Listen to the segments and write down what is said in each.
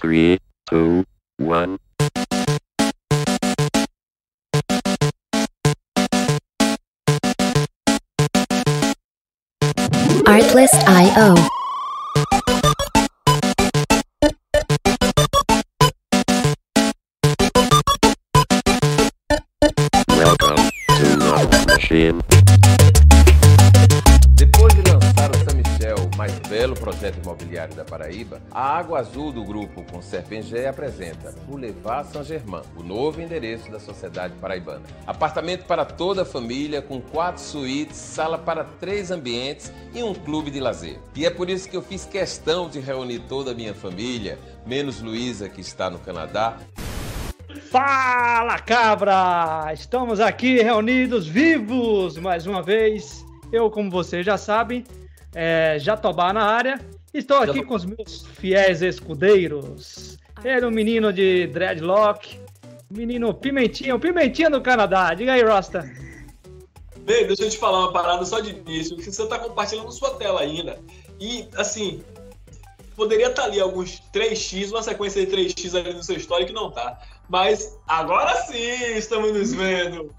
Three, two, one. Artlist.io. da Paraíba, a Água Azul do grupo com Serpengé apresenta Boulevard Saint-Germain, o novo endereço da Sociedade Paraibana. Apartamento para toda a família, com quatro suítes, sala para três ambientes e um clube de lazer. E é por isso que eu fiz questão de reunir toda a minha família, menos Luísa, que está no Canadá, Fala cabra! Estamos aqui reunidos vivos mais uma vez. Eu, como vocês já sabem, é Jatobá na área. Estou aqui com os meus fiéis escudeiros. Ele, o menino de dreadlock, menino Pimentinha, o Pimentinha do Canadá. Diga aí, Rasta. Bem, deixa eu te falar uma parada só de início, que você tá compartilhando sua tela ainda. E, assim, poderia estar ali alguns 3x, uma sequência de 3x ali no seu story que não tá. Mas agora sim estamos nos vendo.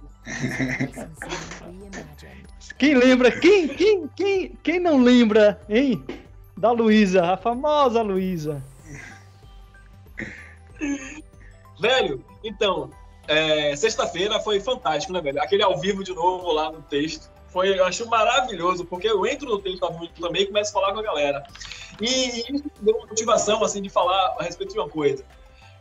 Quem lembra? Quem, quem, quem, quem não lembra, hein? Da Luísa, a famosa Luísa. Velho, então, é, sexta-feira foi fantástico, né, velho? Aquele ao vivo de novo lá no texto. Foi, eu acho maravilhoso, porque eu entro no texto ao vivo também e começo a falar com a galera. E isso deu uma motivação, assim, de falar a respeito de uma coisa.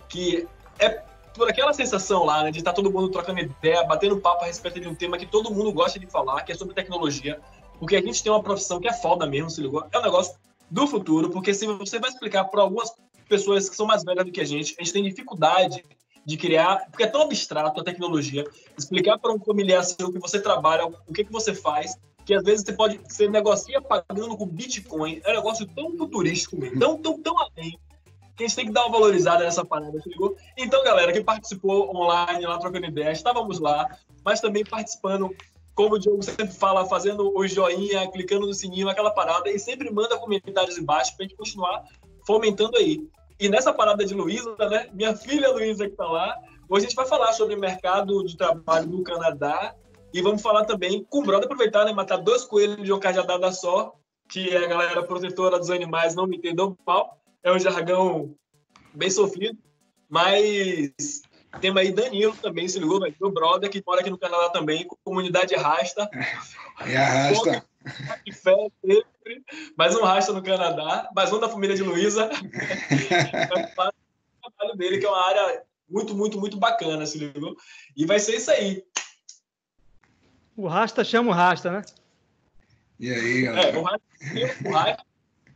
Que é por aquela sensação lá, né, de estar todo mundo trocando ideia, batendo papo a respeito de um tema que todo mundo gosta de falar, que é sobre tecnologia. Porque a gente tem uma profissão que é foda mesmo, se ligou? É um negócio do futuro, porque se você vai explicar para algumas pessoas que são mais velhas do que a gente, a gente tem dificuldade de criar, porque é tão abstrato a tecnologia, explicar para um familiar seu que você trabalha, o que, que você faz, que às vezes você pode, você negocia pagando com Bitcoin, é um negócio tão futurístico, mesmo, tão, tão, tão além, que a gente tem que dar uma valorizada nessa parada, ligou? Então, galera, que participou online lá trocando ideias, estávamos lá, mas também participando, como o Diogo sempre fala, fazendo o joinha, clicando no sininho, aquela parada, e sempre manda comentários embaixo pra gente continuar fomentando aí. E nessa parada de Luísa, né, minha filha Luísa que tá lá, hoje a gente vai falar sobre o mercado de trabalho no Canadá e vamos falar também com o brother, aproveitar, né, matar dois coelhos de uma cajadada só, que é a galera protetora dos animais não me entendeu mal, é um jargão bem sofrido, mas temos aí Danilo também, se ligou, velho, meu brother que mora aqui no Canadá também, comunidade rasta. E arrasta. De fé sempre. Mais um rasta no Canadá, mais um da família de Luísa. É o trabalho dele, que é uma área muito, muito, muito bacana, se ligou? E vai ser isso aí. O Rasta chama o Rasta, né? E aí, É, galera? o rasta, o rasta,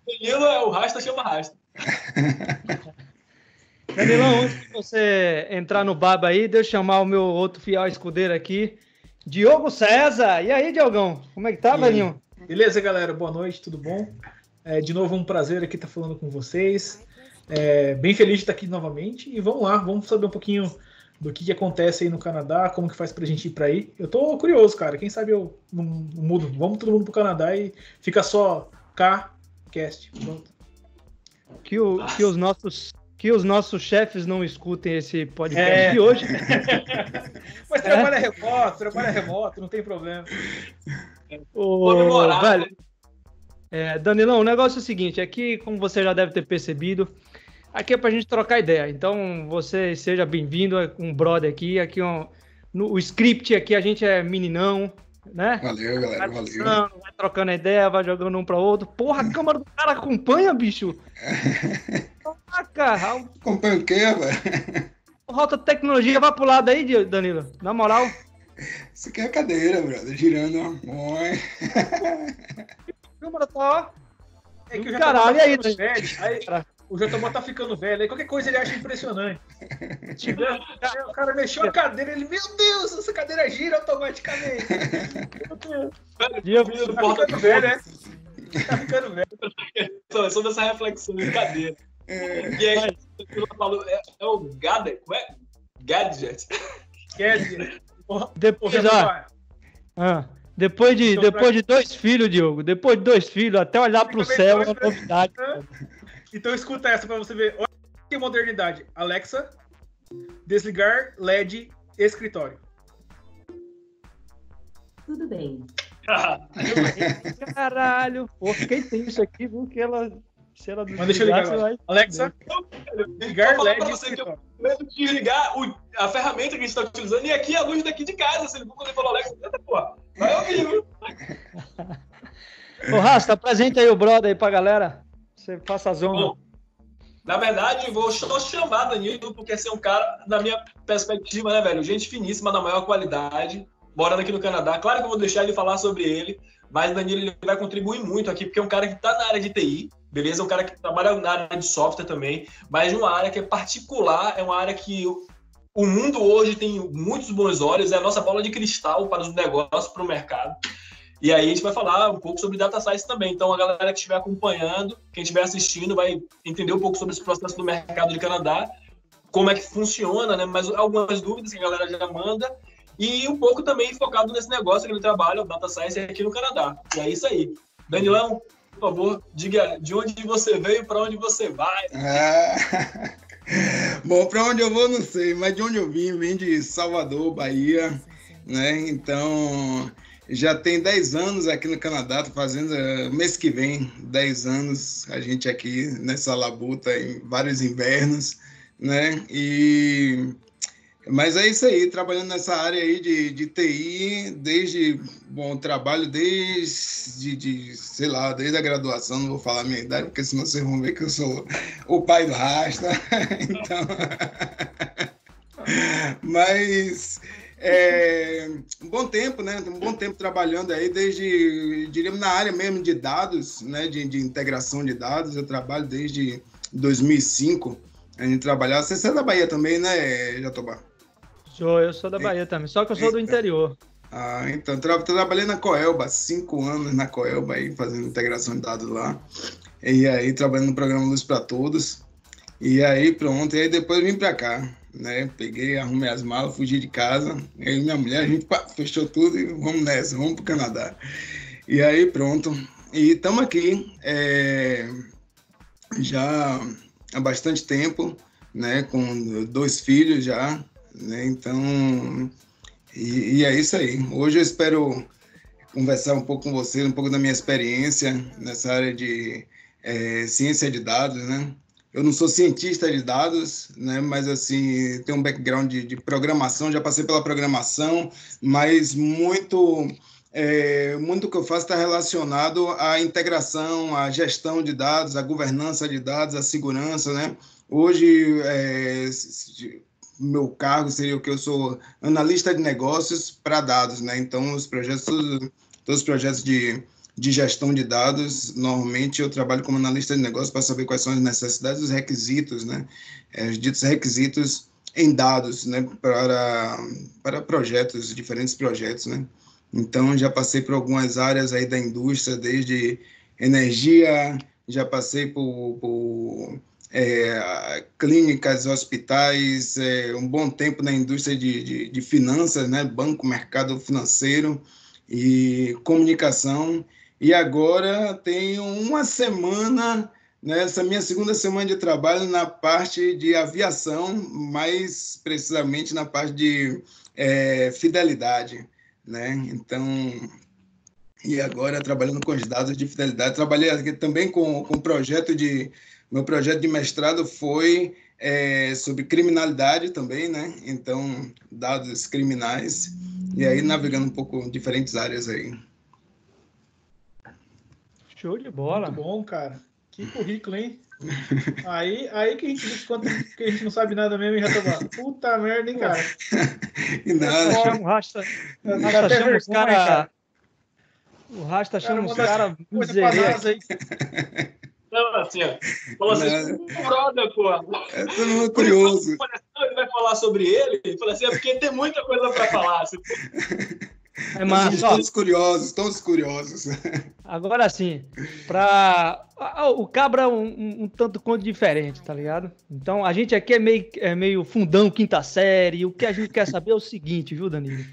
Danilo é o rasta, chama rasta. Danilão, antes de você entrar no baba aí, deixa eu chamar o meu outro fiel escudeiro aqui, Diogo César. E aí, Diogão? Como é que tá, E velhinho? Beleza, galera? Boa noite, tudo bom? É, de novo, um prazer aqui estar falando com vocês. É, bem feliz de estar aqui novamente. E vamos lá, vamos saber um pouquinho do que, que acontece aí no Canadá, como que faz pra gente ir pra aí. Eu tô curioso, cara. Quem sabe eu não, não mudo. Vamos todo mundo pro Canadá e fica só K-Cast. Pronto. Que, o- que os nossos que os nossos chefes não escutem esse podcast É. de hoje. Mas trabalha remoto, trabalha remoto, não tem problema. Morar. velho, é, Danilão, o negócio é o seguinte, aqui, como você já deve ter percebido, aqui é pra gente trocar ideia. Então, você seja bem-vindo, é um brother aqui, aqui ó, no o script aqui a gente é meninão, né? Valeu, galera, Vai valeu. vai trocando ideia, vai jogando um pra outro. Porra, a câmera do cara acompanha, bicho. Caraca, Acompanha o quê, velho? rota tecnologia vai pro lado aí, Danilo. Na moral, Isso aqui é a cadeira, brother, girando. Oi. a câmera tá, É que caralho, aí. Aí, Cara. O Jotobá tá ficando velho. Aí qualquer coisa ele acha impressionante. Aí o cara mexeu a cadeira, ele, meu Deus, essa cadeira gira automaticamente. Filho do Tá porta ficando velho, né? Tá ficando velho. É sobre essa reflexão de cadeira. E aí, o falou, é, é o Gadget, como é? Gadget. Ô, depois, ó, Ah, depois de, depois de dois filhos, Diogo, depois de dois filhos, até olhar pro céu é uma né? novidade. Então escuta essa pra você ver. Olha e modernidade. Alexa, desligar LED escritório. Tudo bem. Caralho. Pô, fiquei tenso aqui, viu? Que ela. Se ela Mas deixa eu ligar vai- Alexa, desligar Vou falar pra LED você que eu desligar o- a ferramenta que a gente está utilizando e aqui a luz daqui de casa. Se ele for poder falar Alexa, eita, porra. Vai ouvir, viu? Ô, Rasta, apresenta aí o brother aí pra galera. Você faça a zona. Bom, na verdade, vou só chamar Danilo, porque esse é um cara, na minha perspectiva, né, velho? Gente finíssima, da maior qualidade, morando aqui no Canadá. Claro que eu vou deixar ele falar sobre ele, mas Danilo ele vai contribuir muito aqui, porque é um cara que está na área de TI, beleza? É um cara que trabalha na área de software também, mas uma área que é particular, é uma área que o mundo hoje tem muitos bons olhos, é a nossa bola de cristal para os negócios, para o mercado. E aí a gente vai falar um pouco sobre data science também. Então a galera que estiver acompanhando, quem estiver assistindo, vai entender um pouco sobre esse processo do mercado de Canadá, como é que funciona, né? Mas algumas dúvidas que a galera já manda e um pouco também focado nesse negócio que ele trabalha, o data science aqui no Canadá. E é isso aí. Danilão, por favor, diga de onde você veio, para onde você vai. Ah, Bom, para onde eu vou, não sei, mas de onde eu vim, vim de Salvador, Bahia, né? Então, já tem 10 anos aqui no Canadá, tô fazendo eh, mês que vem, 10 anos, a gente aqui nessa labuta em vários invernos, né? E mas é isso aí, trabalhando nessa área aí de, de TI, desde, bom, trabalho desde, de, sei lá, desde a graduação, não vou falar a minha idade, porque senão vocês vão ver que eu sou o pai do Rasta, então... Mas, é, um bom tempo, né, um bom tempo trabalhando aí, desde, diríamos, na área mesmo de dados, né, de, de integração de dados, eu trabalho desde 2005, a gente trabalhava, você é da Bahia também, né, Jatobá? Sou, eu sou da Bahia também, só que eu sou do interior. Ah, então, tra trabalhei na Coelba, cinco anos na Coelba, aí, fazendo integração de dados lá. E aí, trabalhando no programa Luz para Todos. E aí, pronto, e aí depois vim para cá, né? Peguei, arrumei as malas, fugi de casa. Eu e minha mulher, a gente pá, fechou tudo e vamos nessa, vamos pro Canadá. E aí, pronto. E estamos aqui, é, já há bastante tempo, né? Com dois filhos já, né? Então, e, e, é isso aí. Hoje eu espero conversar um pouco com você, um pouco da minha experiência nessa área de é, ciência de dados, né? Eu não sou cientista de dados, né? Mas assim tenho um background de, de programação, já passei pela programação, mas muito é, muito que eu faço está relacionado à integração, à gestão de dados, à governança de dados, à segurança, né? Hoje é, meu cargo seria o que eu sou analista de negócios para dados, né? Então os projetos, todos, os projetos de, de gestão de dados, normalmente eu trabalho como analista de negócios para saber quais são as necessidades, os requisitos, né? É, os ditos requisitos em dados, né? Para para projetos, diferentes projetos, né? Então já passei por algumas áreas aí da indústria, desde energia, já passei por, por é, clínicas, hospitais, é, um bom tempo na indústria de, de, de, finanças, né? banco, mercado financeiro e comunicação. E agora tenho uma semana, nessa né, minha segunda semana de trabalho na parte de aviação, mais precisamente na parte de é, fidelidade. Né? Então, e agora trabalhando com os dados de fidelidade. Trabalhei aqui também com, com projeto de meu projeto de mestrado foi é, sobre criminalidade também, né? Então, dados criminais. E aí, navegando um pouco diferentes áreas aí. Show de bola. Muito bom, cara. Que currículo, hein? Aí, aí que a gente diz quanto que a gente não sabe nada mesmo e já tô Puta merda, hein, cara? E nada. Chama o Rasta. O Rasta chama os caras. O Rasta chama os caras miseráveis aí. Não, assim, ó. Falou assim, brother, pô. É todo mundo curioso. Ele vai falar sobre ele, ele falou assim, é porque tem muita coisa para falar. Assim. É massa. Todos curiosos, todos curiosos. Agora sim, para o cabra é um, um, um, tanto quanto diferente, tá ligado? Então a gente aqui é meio, é meio fundão, quinta série. O que a gente quer saber é o seguinte, viu, Danilo?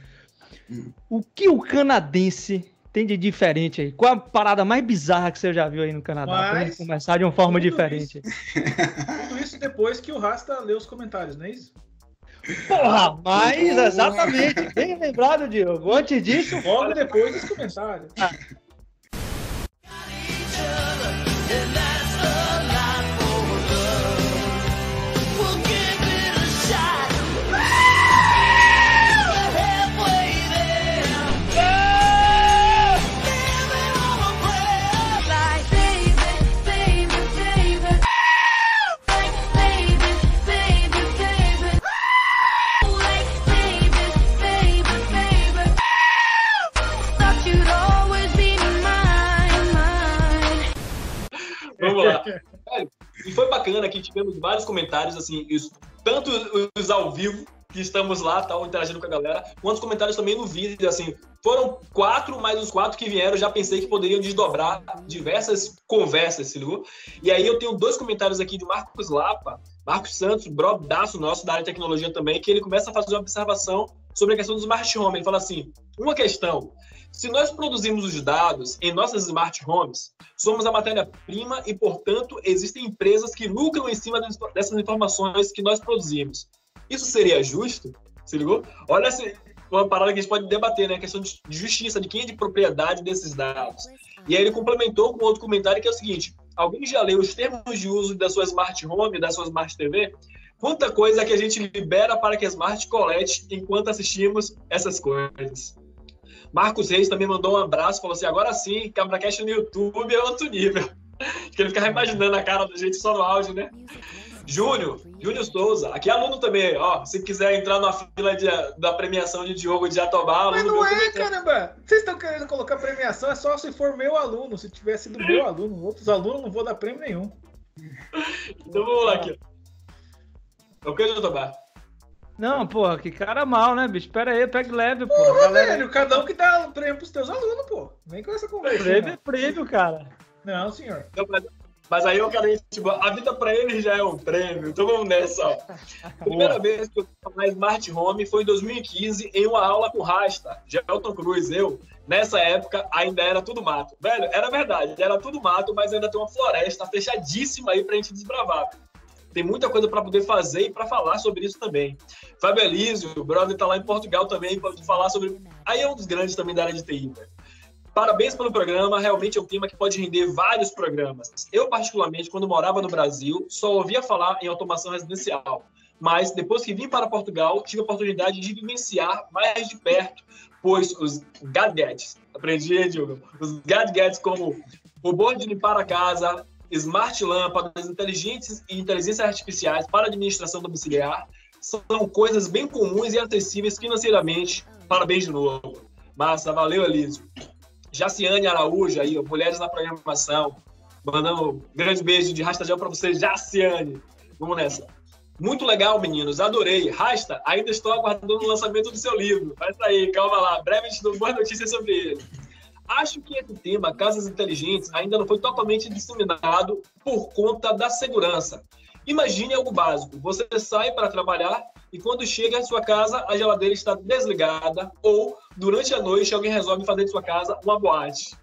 O que o canadense tem de diferente aí? Qual a parada mais bizarra que você já viu aí no Canadá? Pra Mas, gente começar de uma forma tudo diferente. Tudo isso depois que o Rasta lê os comentários, não é isso? Porra, mas exatamente. Bem lembrado, Diogo. Antes disso, Logo depois dos comentários. Que tivemos vários comentários, assim, isso, tanto os ao vivo, que estamos lá, tal, interagindo com a galera, quanto os comentários também no vídeo, assim. Foram quatro, mas os quatro que vieram já pensei que poderiam desdobrar diversas conversas, se ligou? E aí eu tenho dois comentários aqui de Marcos Lapa, Marcos Santos, brodaço nosso da área de tecnologia também, que ele começa a fazer uma observação sobre a questão do smart home. Ele fala assim: uma questão. Se nós produzimos os dados em nossas smart homes, somos a matéria-prima e, portanto, existem empresas que lucram em cima dessas informações que nós produzimos. Isso seria justo? Se ligou? Olha uma parada que a gente pode debater, né? A questão de justiça, de quem é de propriedade desses dados. E aí ele complementou com outro comentário que é o seguinte: alguém já leu os termos de uso da sua smart home, da sua smart TV? Quanta coisa que a gente libera para que a smart colete enquanto assistimos essas coisas. Marcos Reis também mandou um abraço, falou assim: agora sim, CabraCast no YouTube é outro nível. Que ele ficava imaginando a cara da gente só no áudio, né? Júnior, Júnior Souza, aqui é aluno também, ó. Se quiser entrar na fila de, da premiação de Diogo de Jatobá, Mas não é, caramba! Vocês estão querendo colocar premiação, é só se for meu aluno. Se tivesse sido meu aluno, outros alunos não vou dar prêmio nenhum. Então vamos lá aqui. É o que, Jatobá? Não, porra, que cara mal, né, bicho? Pera aí, pega leve, pô. Porra, Galera, velho, cada um que dá um prêmio pros teus alunos, pô. Vem com essa conversa. prêmio é Não. prêmio, cara. não, senhor. Então, mas, mas aí eu quero tipo, a vida pra ele já é um prêmio. Então vamos nessa, ó. A primeira vez que eu na Smart Home foi em 2015, em uma aula com Rasta, Gelton Cruz, eu. Nessa época ainda era tudo mato. Velho, era verdade, era tudo mato, mas ainda tem uma floresta fechadíssima aí pra gente desbravar. Tem muita coisa para poder fazer e para falar sobre isso também. Fábio Elísio, o brother tá lá em Portugal também para falar sobre. Aí é um dos grandes também da área de TI, velho. Parabéns pelo programa, realmente é um tema que pode render vários programas. Eu, particularmente, quando morava no Brasil, só ouvia falar em automação residencial. Mas depois que vim para Portugal, tive a oportunidade de vivenciar mais de perto, pois os gadgets, aprendi, Diogo, os gadgets como robô de limpar a casa, smart lâmpadas, inteligentes e inteligências artificiais para administração domiciliar, são coisas bem comuns e acessíveis financeiramente. Parabéns de novo. Massa, valeu, Elísio. Jaciane Araújo, aí, Mulheres na Programação. Mandando um grande beijo de Rasta para você, Jaciane. Vamos nessa. Muito legal, meninos. Adorei. Rasta, ainda estou aguardando o lançamento do seu livro. Vai sair, calma lá. Breve dou boas notícias sobre ele. Acho que esse tema, casas inteligentes, ainda não foi totalmente disseminado por conta da segurança. Imagine algo básico. Você sai para trabalhar e quando chega à sua casa, a geladeira está desligada ou, durante a noite, alguém resolve fazer de sua casa uma boate.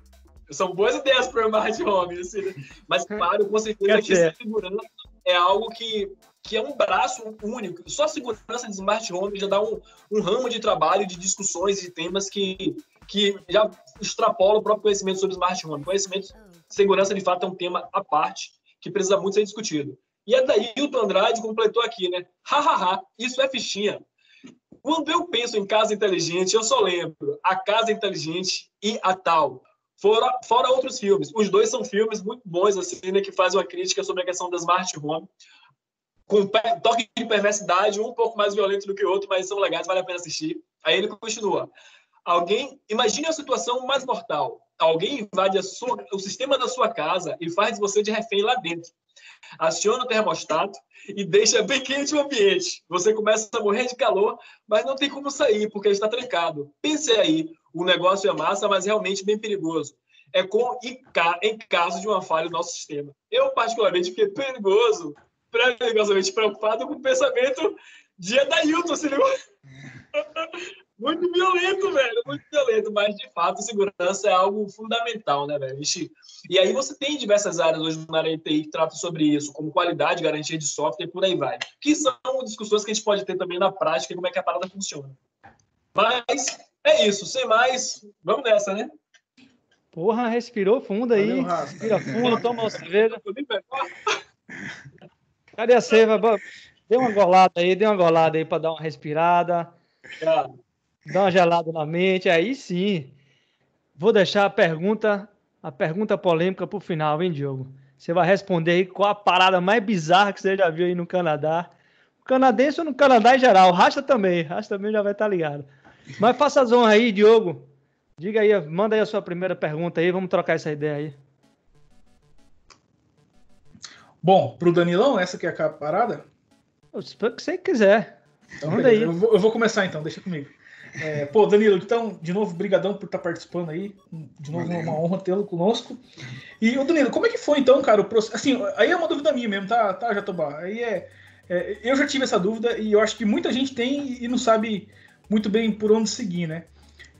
São boas ideias para o smart home, assim, né? Mas, claro, com certeza que segurança é algo que, que é um braço único. Só a segurança de smart home já dá um, um ramo de trabalho, de discussões e temas que, que já extrapola o próprio conhecimento sobre smart home. Conhecimento, segurança, de fato, é um tema à parte que precisa muito ser discutido. E a Dailton Andrade completou aqui, né? Hahaha, isso é fichinha. Quando eu penso em casa inteligente, eu só lembro a Casa Inteligente e a Tal. Fora, fora outros filmes. Os dois são filmes muito bons, assim, né? Que fazem uma crítica sobre a questão da smart home. Com toque de perversidade, um pouco mais violento do que o outro, mas são legais, vale a pena assistir. Aí ele continua. Alguém, imagine a situação mais mortal. Alguém invade sua- o sistema da sua casa e faz você de refém lá dentro. Aciona o termostato e deixa bem quente o ambiente. Você começa a morrer de calor, mas não tem como sair porque está trancado. Pense aí, o negócio é massa, mas realmente bem perigoso. É com em caso de uma falha no nosso sistema. Eu, particularmente, fiquei perigoso, perigosamente preocupado com o pensamento de Adailton, se ligou? Muito violento, velho, muito violento, mas de fato segurança é algo fundamental, né, velho? E aí você tem diversas áreas hoje na área TI que tratam sobre isso, como qualidade, garantia de software e por aí vai. Que são discussões que a gente pode ter também na prática, como é que a parada funciona. Mas é isso, sem mais, vamos nessa, né? Porra, respirou fundo aí. Respira fundo, toma uma cerveja. Cadê a cerveja? Dê uma golada aí, dê uma golada aí para dar uma respirada. Dá uma gelada na mente, aí sim. Vou deixar a pergunta, a pergunta polêmica para o final, hein, Diogo? Você vai responder aí qual a parada mais bizarra que você já viu aí no Canadá. O canadense ou no Canadá em geral. Rasta também. Rasta também já vai estar ligado. Mas faça as honras aí, Diogo. Diga aí, manda aí a sua primeira pergunta aí, vamos trocar essa ideia aí. Bom, pro Danilão, essa que é a parada? Que você quiser. Então, manda aí. Eu vou, eu vou, começar então, deixa comigo. É, pô, Danilo, então, de novo, brigadão por estar tá participando aí. De novo, Valeu. uma honra tê-lo conosco. E, ô Danilo, como é que foi então, cara, o processo? Assim, aí é uma dúvida minha mesmo, tá, tá Jatobá? Aí é, é, Eu já tive essa dúvida e eu acho que muita gente tem e não sabe muito bem por onde seguir, né?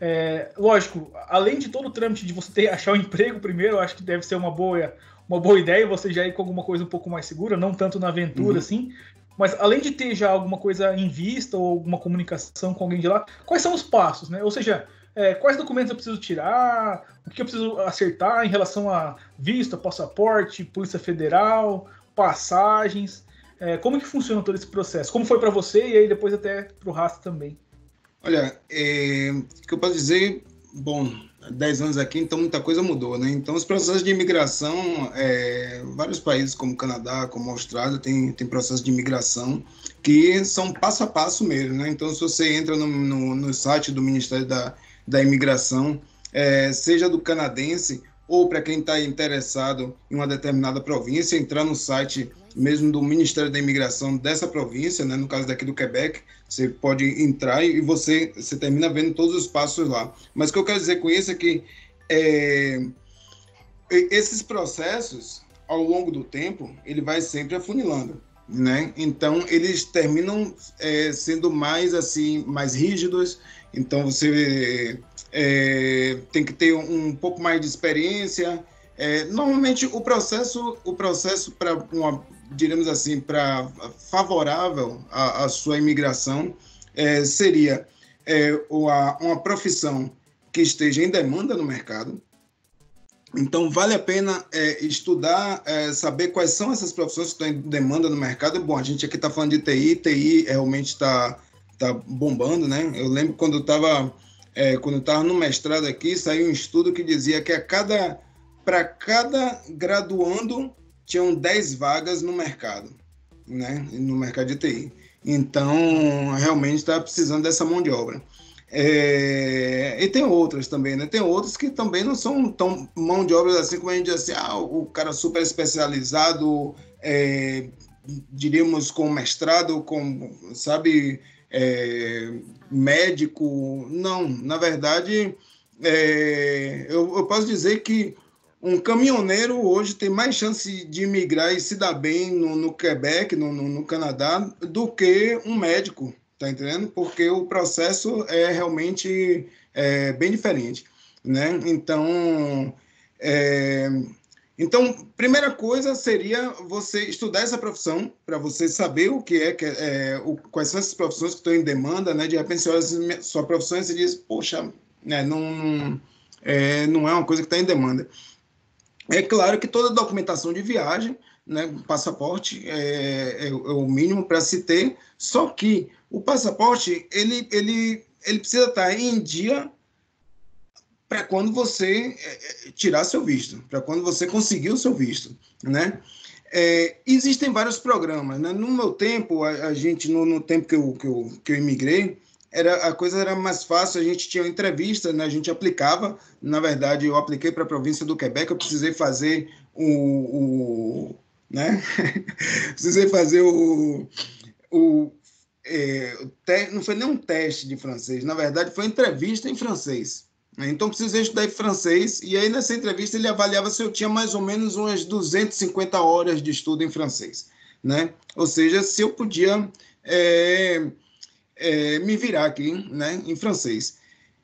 É, lógico, além de todo o trâmite de você ter achar um emprego primeiro, eu acho que deve ser uma boa, uma boa ideia você já ir com alguma coisa um pouco mais segura, não tanto na aventura uhum. assim. Mas além de ter já alguma coisa em vista ou alguma comunicação com alguém de lá, quais são os passos, né? Ou seja, é, quais documentos eu preciso tirar, o que eu preciso acertar em relação a vista, passaporte, Polícia Federal, passagens, é, como que funciona todo esse processo? Como foi para você e aí depois até para o Rasta também? Olha, é, o que eu posso dizer, bom, 10 anos aqui, então muita coisa mudou, né? Então os processos de imigração, é, vários países como Canadá, como Austrália, tem, tem processos de imigração que são passo a passo mesmo, né? Então se você entra no, no, no site do Ministério da, da Imigração, é, seja do canadense ou para quem está interessado em uma determinada província, entrar no site mesmo do Ministério da Imigração dessa província, né, no caso daqui do Quebec, você pode entrar e você, você termina vendo todos os passos lá. Mas o que eu quero dizer com isso é que é, esses processos, ao longo do tempo, ele vai sempre afunilando. Né? Então eles terminam é, sendo mais assim, mais rígidos. Então você é, tem que ter um, pouco mais de experiência. É, normalmente o processo, o processo para uma diremos assim, para favorável à, à, sua imigração, é, seria é, uma, uma profissão que esteja em demanda no mercado. Então, vale a pena é, estudar, é, saber quais são essas profissões que estão em demanda no mercado. Bom, a gente aqui está falando de TI, TI realmente está tá bombando, né? Eu lembro quando eu estava é, quando estava no mestrado aqui, saiu um estudo que dizia que a cada para cada graduando tinham 10 vagas no mercado, né? No mercado de TI. Então, realmente está precisando dessa mão de obra. É, e tem outras também, né? Tem outras que também não são tão mão de obra assim como a gente diz assim, ah, o cara super especializado, é, diríamos com mestrado, com, sabe, é, médico. Não, na verdade, é, eu, eu posso dizer que um caminhoneiro hoje tem mais chance de imigrar e se dar bem no, no Quebec, no, no, no, Canadá, do que um médico, tá entendendo? Porque o processo é realmente é, bem diferente, né? Então, é, então, primeira coisa seria você estudar essa profissão para você saber o que é, que é o, quais são essas profissões que estão em demanda, né? De repente, você olha sua profissão e você diz, poxa, né, não, é, não é uma coisa que está em demanda. É claro que toda documentação de viagem, né, passaporte é, é, é o mínimo para se ter, só que o passaporte ele, ele, ele precisa estar em dia para quando você é, é, tirar seu visto, para quando você conseguir o seu visto, né? É, existem vários programas, né? No meu tempo, a, a gente, no, no, tempo que eu, que eu, que eu imigrei, era, a coisa era mais fácil, a gente tinha entrevista, né? a gente aplicava, na verdade, eu apliquei para a província do Quebec, eu precisei fazer o, o né? precisei fazer o, o, é, te, não foi nem um teste de francês, na verdade foi entrevista em francês. Né? Então precisei estudar francês e aí nessa entrevista ele avaliava se eu tinha mais ou menos umas 250 horas de estudo em francês, né? Ou seja, se eu podia é, é, me virar aqui, né, em francês.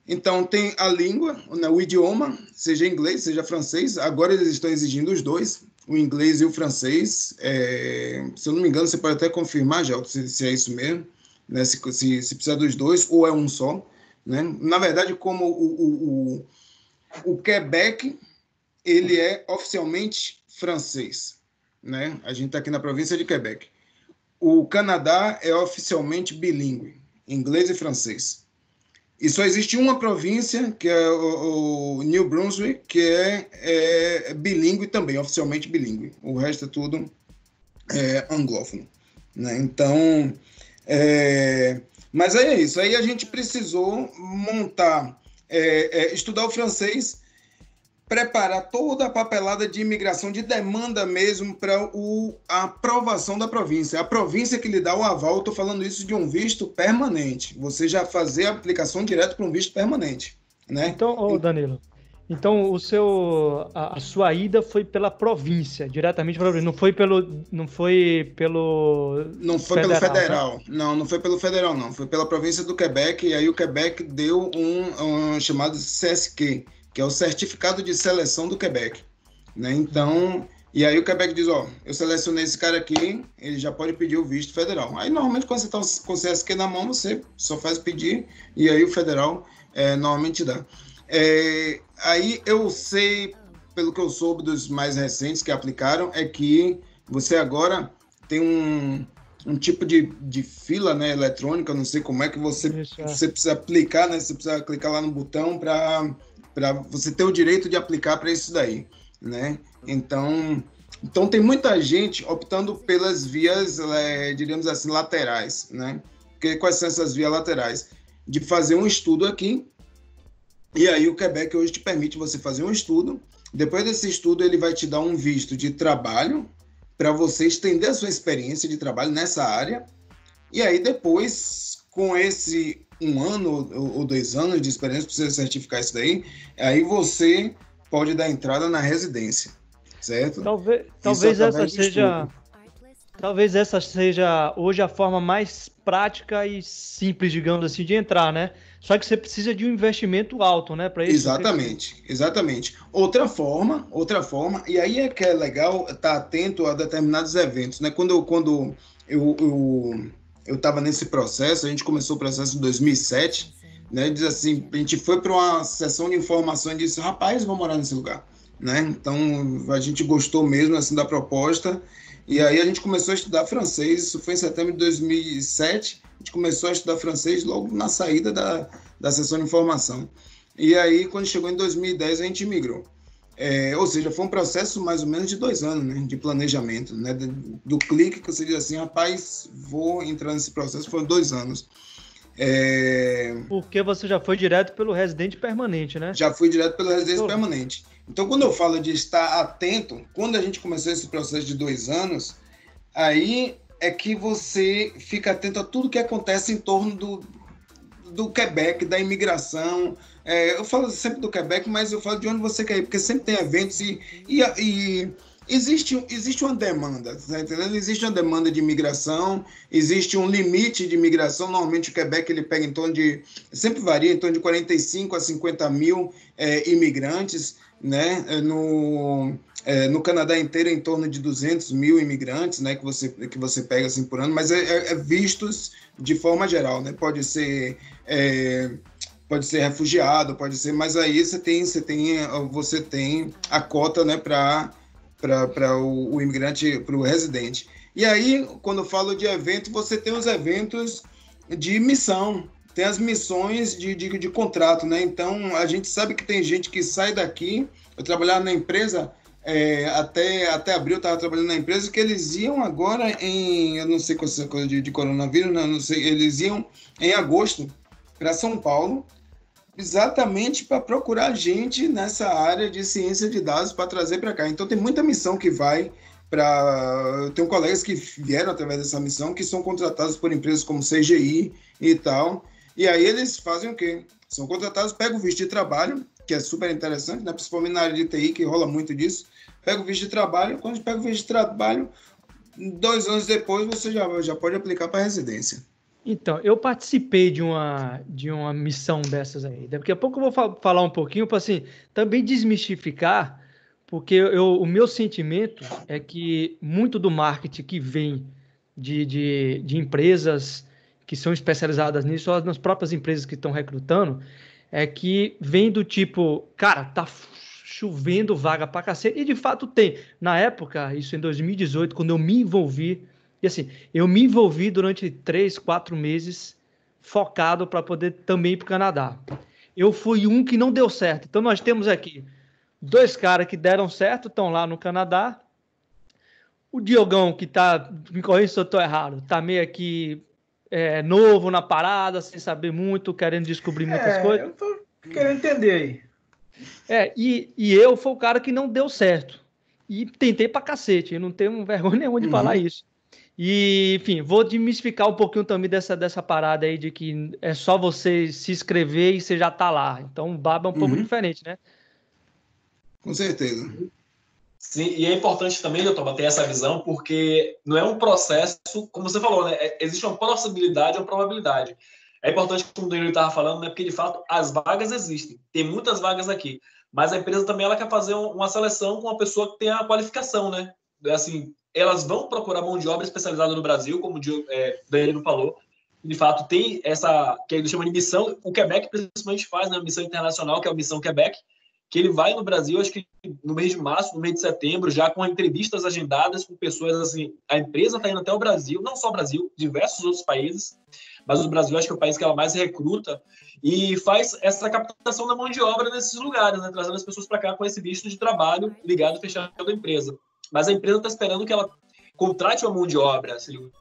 Então, tem a língua, né, o idioma, seja inglês, seja francês. Agora eles estão exigindo os dois, o inglês e o francês. É, se eu não me engano, você pode até confirmar, já se, se é isso mesmo, né, se, se, se, dos dois ou é um só. Né? Na verdade, como o, o, o, o Quebec, ele é oficialmente francês. Né? A gente está aqui na província de Quebec. O Canadá é oficialmente bilíngue, inglês e francês. E só existe uma província, que é o, o New Brunswick, que é, é, é bilíngue também, oficialmente bilíngue. O resto é tudo é, anglófono. Né? Então, é, mas aí é isso. Aí a gente precisou montar, é, estudar o francês preparar toda a papelada de imigração, de demanda mesmo para a aprovação da província. A província que lhe dá o aval, estou falando isso de um visto permanente. Você já fazer a aplicação direto para um visto permanente. Né? Então, oh Danilo, então o seu a, a, sua ida foi pela província, diretamente para não foi pelo não foi pelo não foi federal, pelo federal, tá? não, não foi pelo federal não, foi pela província do Quebec e aí o Quebec deu um, um chamado CSQ, que é o certificado de seleção do Quebec. Né? Então, e aí o Quebec diz, ó, eu selecionei esse cara aqui, ele já pode pedir o visto federal. Aí normalmente quando você está com o CSQ na mão, você só faz pedir e aí o federal é, normalmente dá. É, aí eu sei, pelo que eu soube dos mais recentes que aplicaram, é que você agora tem um, um tipo de, de fila né, eletrônica, não sei como é que você, Isso, é. você precisa aplicar, né? Você precisa clicar lá no botão para para você ter o direito de aplicar para isso daí, né? Então, então tem muita gente optando pelas vias, é, assim, laterais, né? Quais são essas vias laterais? De fazer um estudo aqui, e aí o Quebec hoje te permite você fazer um estudo. Depois desse estudo, ele vai te dar um visto de trabalho para você estender a sua experiência de trabalho nessa área. E aí depois, com esse um ano ou dois anos de experiência para você certificar isso daí, aí você pode dar entrada na residência, certo? Talvez, talvez essa seja, talvez essa seja hoje a forma mais prática e simples, digamos assim, de entrar, né? Só que você precisa de um investimento alto, né, para. Exatamente, exatamente. Outra forma, outra forma, e aí é que é legal estar atento a determinados eventos, né? Quando, quando eu, eu eu estava nesse processo, a gente começou o processo em 2007, né? Diz assim, a gente foi para uma sessão de informação e disse, rapaz, vou morar nesse lugar, né? Então a gente gostou mesmo assim da proposta e aí a gente começou a estudar francês. Isso foi em setembro de 2007. A gente começou a estudar francês logo na saída da, da sessão de informação. E aí, quando chegou em 2010, a gente migrou. É, ou seja, foi um processo mais ou menos de dois anos né, de planejamento, né, do, clique que você diz assim, rapaz, vou entrar nesse processo, foram dois anos. É... Porque você já foi direto pelo residente permanente, né? Já fui direto pelo residente permanente. Então, quando eu falo de estar atento, quando a gente começou esse processo de dois anos, aí é que você fica atento a tudo que acontece em torno do, do Quebec, da imigração, é, eu falo sempre do Quebec, mas eu falo de onde você quer ir, porque sempre tem eventos e, e, e existe, existe uma demanda, tá entendendo? Existe uma demanda de imigração, existe um limite de imigração. Normalmente o Quebec ele pega em torno de, sempre varia, em torno de 45 a 50 mil é, imigrantes, né? É, no, é, no Canadá inteiro em torno de 200 mil imigrantes, né? Que você, que você pega assim por ano, mas é, é, é vistos de forma geral, né? Pode ser é, pode ser refugiado, pode ser, mas aí você tem, você tem, você tem a cota, né, para para o, o imigrante, para o residente. E aí, quando eu falo de evento, você tem os eventos de missão, tem as missões de, de, de, contrato, né? Então, a gente sabe que tem gente que sai daqui. Eu trabalhava na empresa é, até, até abril, eu estava trabalhando na empresa, que eles iam agora em. Eu não sei qual é coisa de, de coronavírus, não, não sei. Eles iam em agosto para São Paulo exatamente para procurar gente nessa área de ciência de dados para trazer para cá. Então tem muita missão que vai para. Tenho colegas que vieram através dessa missão que são contratados por empresas como CGI e tal. E aí eles fazem o quê? São contratados, pegam o visto de trabalho, que é super interessante, né? principalmente na área de TI, que rola muito disso. Pega o visto de trabalho, quando pega o visto de trabalho, dois anos depois você já, já pode aplicar para residência. Então, eu participei de uma, de uma missão dessas aí. Daqui a pouco eu vou fa falar um pouquinho para assim, também desmistificar, porque eu, o meu sentimento é que muito do marketing que vem de, de, de empresas que são especializadas nisso, ou nas próprias empresas que estão recrutando, é que vem do tipo, cara, tá chovendo vaga pra cacete, e de fato tem. Na época, isso em 2018, quando eu me envolvi e assim, eu me envolvi durante três, quatro meses focado para poder também ir para o Canadá. Eu fui um que não deu certo. Então nós temos aqui dois caras que deram certo, estão lá no Canadá. O Diogão, que está, me corrija se eu estou errado, está meio aqui é, novo na parada, sem saber muito, querendo descobrir muitas É, coisas. eu tô querendo entender aí. É, e, e eu fui o cara que não deu certo. E tentei pra cacete, eu não tenho vergonha nenhuma de Uhum. falar isso. E, enfim, vou desmistificar um pouquinho também dessa, dessa parada aí de que é só você se inscrever e você já tá lá. Então o Baba é um pouco Uhum. diferente, né? Com certeza. Sim, e é importante também, doutor, ter essa visão, porque não é um processo, como você falou, né? É- Existe uma possibilidade, uma probabilidade. É importante, como o Danilo estava falando, né? Porque de fato as vagas existem. Tem muitas vagas aqui. Mas a empresa também ela quer fazer um- uma seleção com uma pessoa que tem a qualificação, né? Assim, elas vão procurar mão de obra especializada no Brasil, como o Dio- é, Danilo falou. De fato, tem essa que eles chamam de missão. O Quebec principalmente faz, né? Missão internacional, que é a missão Quebec que ele vai no Brasil, acho que no mês de março, no mês de setembro, já com entrevistas agendadas com pessoas assim. A empresa está indo até o Brasil, não só o Brasil, diversos outros países, mas o Brasil acho que é o país que ela mais recruta e faz essa captação da mão de obra nesses lugares, né, trazendo as pessoas para cá com esse visto de trabalho ligado fechado à empresa. Mas a empresa está esperando que ela contrate uma mão de obra, se ligou?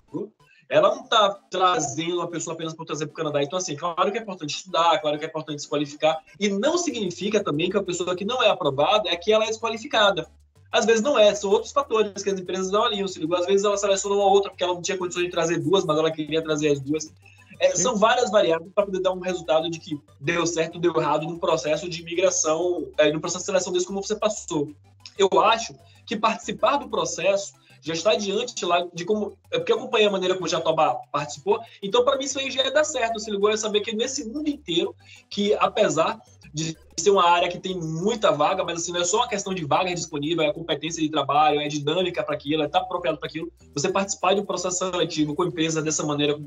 ela não está trazendo uma pessoa apenas para trazer para o Canadá. Então, assim, claro que é importante estudar, claro que é importante se qualificar, e não significa também que a pessoa que não é aprovada é que ela é desqualificada. Às vezes não é, são outros fatores que as empresas não aliam, se ligou? Às vezes ela seleciona uma outra porque ela não tinha condições de trazer duas, mas ela queria trazer as duas. É, são várias variáveis para poder dar um resultado de que deu certo, deu errado no processo de imigração, é, no processo de seleção desse como você passou. Eu acho que participar do processo já está diante lá de como. É porque eu acompanhei a maneira como o Jatobá participou, então para mim isso aí já ia dar certo. Se ligou é saber que nesse mundo inteiro, que apesar de ser uma área que tem muita vaga, mas assim, não é só uma questão de vaga disponível, é competência de trabalho, é dinâmica para aquilo, é estar apropriado para aquilo. Você participar de um processo seletivo com empresas dessa maneira,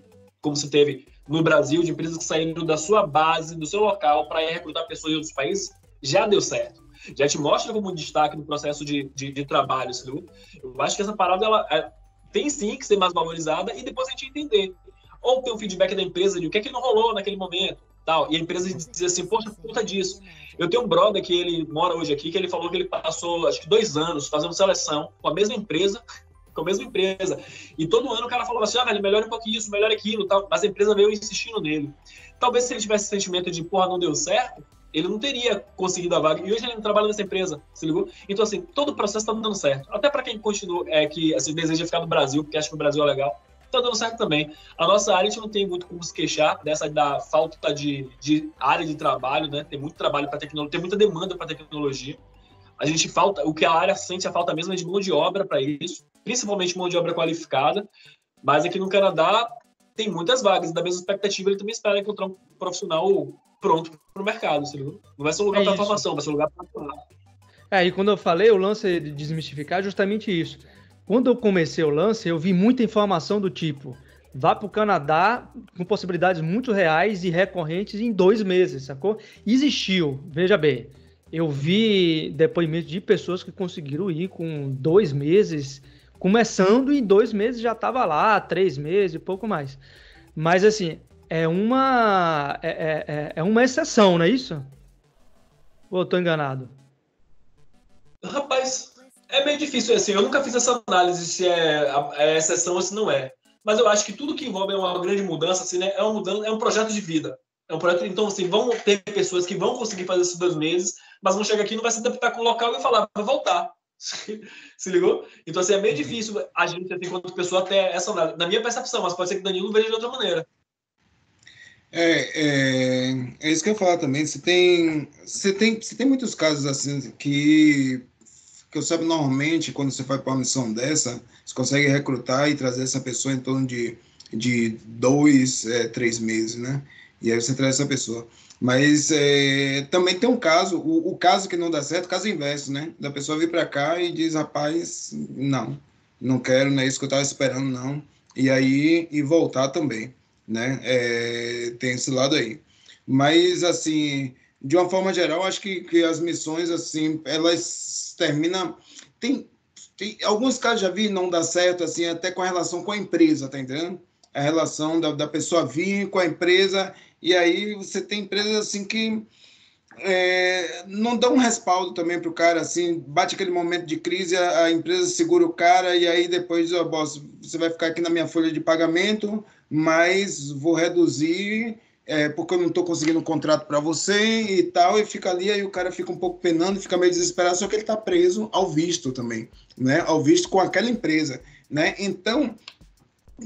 como se teve no Brasil, de empresas que saíram da sua base, do seu local, para ir recrutar pessoas de outros países, já deu certo já te mostra como um destaque no processo de, de, de trabalho, viu? Eu acho que essa parada ela é, tem sim que ser mais valorizada e depois a gente entender. Ou ter um feedback da empresa de o que é que não rolou naquele momento, tal. E a empresa diz assim, poxa, por conta disso. Eu tenho um brother que ele mora hoje aqui, que ele falou que ele passou, acho que dois anos fazendo seleção com a mesma empresa, com a mesma empresa. E todo ano o cara falava assim, ah, velho, melhora um pouquinho isso, melhora aquilo, tal. Mas a empresa veio insistindo nele. Talvez se ele tivesse esse sentimento de, porra, não deu certo, ele não teria conseguido a vaga. E hoje ele não trabalha nessa empresa, se ligou? Então, assim, todo o processo está dando certo. Até para quem continua, é, que assim, deseja ficar no Brasil, porque acha que o Brasil é legal, está dando certo também. A nossa área, a gente não tem muito como se queixar dessa da falta de, de área de trabalho, né? Tem muito trabalho para tecnologia, tem muita demanda para tecnologia. A gente falta, o que a área sente a falta mesmo é de mão de obra para isso, principalmente mão de obra qualificada. Mas aqui no Canadá tem muitas vagas, da mesma expectativa ele também espera encontrar um profissional pronto para o mercado, ligou? Não vai ser um lugar É para formação, vai ser um lugar para atuar. É, e quando eu falei o lance de desmistificar, é justamente isso. Quando eu comecei o lance, eu vi muita informação do tipo: vá para o Canadá com possibilidades muito reais e recorrentes em dois meses, sacou? Existiu, veja bem. Eu vi depoimentos de pessoas que conseguiram ir com dois meses, começando e em dois meses já estava lá, três meses e pouco mais. Mas assim, é uma é, é- é- é uma exceção, não é isso? Ou eu tô enganado? Rapaz, é meio difícil assim. Eu nunca fiz essa análise se é, é exceção ou se não é. Mas eu acho que tudo que envolve uma grande mudança, assim, né, é, uma mudança, é um projeto de vida. É um projeto, então, assim, vão ter pessoas que vão conseguir fazer esses dois meses, mas vão chegar aqui e não vai se adaptar com o local e falar, vai voltar. se ligou? Então, assim, é meio difícil a gente, assim, enquanto pessoa, ter essa análise. Na minha percepção, mas pode ser que o Danilo veja de outra maneira. É, é, é isso que eu ia falar também. Você tem, você tem, você tem muitos casos assim que, que eu sabe normalmente quando você vai para uma missão dessa, você consegue recrutar e trazer essa pessoa em torno de de dois, é, três meses, né? E aí você traz essa pessoa. Mas é, também tem um caso, o, o, caso que não dá certo, caso inverso, né? Da pessoa vir para cá e diz, rapaz, não, não quero, não é isso que eu estava esperando, não. E aí, e voltar também, né? É, tem esse lado aí. Mas, assim, de uma forma geral, acho que, que as missões, assim, elas terminam... Tem, tem alguns casos já vi não dá certo, assim, até com a relação com a empresa, tá entendendo? A relação da, da pessoa vir com a empresa e aí você tem empresas assim que é, não dão um respaldo também para o cara, assim, bate aquele momento de crise, a, a empresa segura o cara e aí depois, ó, boss, você vai ficar aqui na minha folha de pagamento, mas vou reduzir é, porque eu não estou conseguindo um contrato para você e tal, e fica ali, aí o cara fica um pouco penando, fica meio desesperado, só que ele está preso ao visto também, né? Ao visto com aquela empresa, né? Então,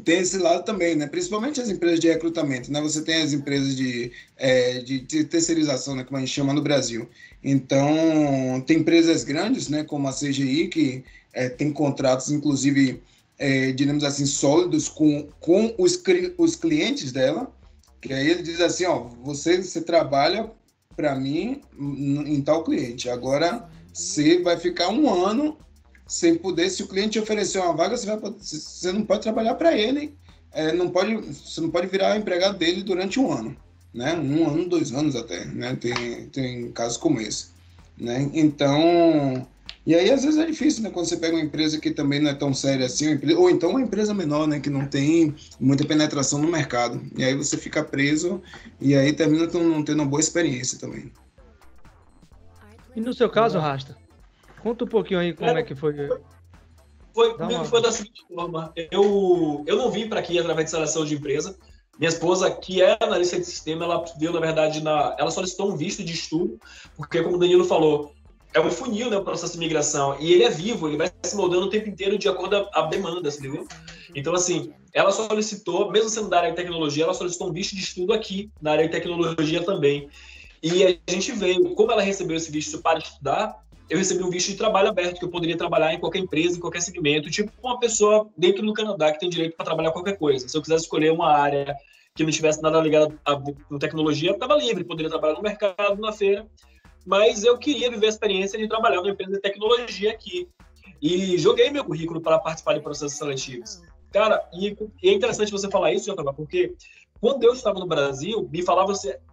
tem esse lado também, né? Principalmente as empresas de recrutamento, né? Você tem as empresas de, é, de, de terceirização, né? Como a gente chama no Brasil. Então, tem empresas grandes, né? Como a CGI, que é, tem contratos, inclusive, é, digamos assim, sólidos com, com os, os clientes dela, que aí ele diz assim, ó, você, você trabalha para mim em tal cliente. Agora, você vai ficar um ano sem poder, se o cliente oferecer uma vaga, você, vai, você não pode trabalhar para ele, é, não pode, você não pode virar empregado dele durante um ano, né? Um ano, dois anos até, né? Tem, tem casos como esse, né? Então, e aí às vezes é difícil, né? Quando você pega uma empresa que também não é tão séria assim, ou então uma empresa menor, né? Que não tem muita penetração no mercado, e aí você fica preso e aí termina não tendo uma boa experiência também. E no seu caso, Rasta? Conta um pouquinho aí como é, é que foi. Foi, uma... foi da seguinte forma. Eu, eu não vim para aqui através de seleção de empresa. Minha esposa, que é analista de sistema, ela viu, na verdade, na, ela solicitou um visto de estudo, porque, como o Danilo falou, é um funil, né, o processo de migração, e ele é vivo, ele vai se moldando o tempo inteiro de acordo com a demanda, entendeu? Então, assim, ela solicitou, mesmo sendo da área de tecnologia, ela solicitou um visto de estudo aqui, na área de tecnologia também. E a gente veio, como ela recebeu esse visto para estudar, eu recebi um visto de trabalho aberto, que eu poderia trabalhar em qualquer empresa, em qualquer segmento, tipo uma pessoa dentro do Canadá que tem direito para trabalhar qualquer coisa. Se eu quisesse escolher uma área que não tivesse nada ligado à tecnologia, estava livre, poderia trabalhar no mercado, na feira, mas eu queria viver a experiência de trabalhar numa empresa de tecnologia aqui. E joguei meu currículo para participar de processos seletivos. Cara, e, e é interessante você falar isso, Jotava, porque quando eu estava no Brasil, me falava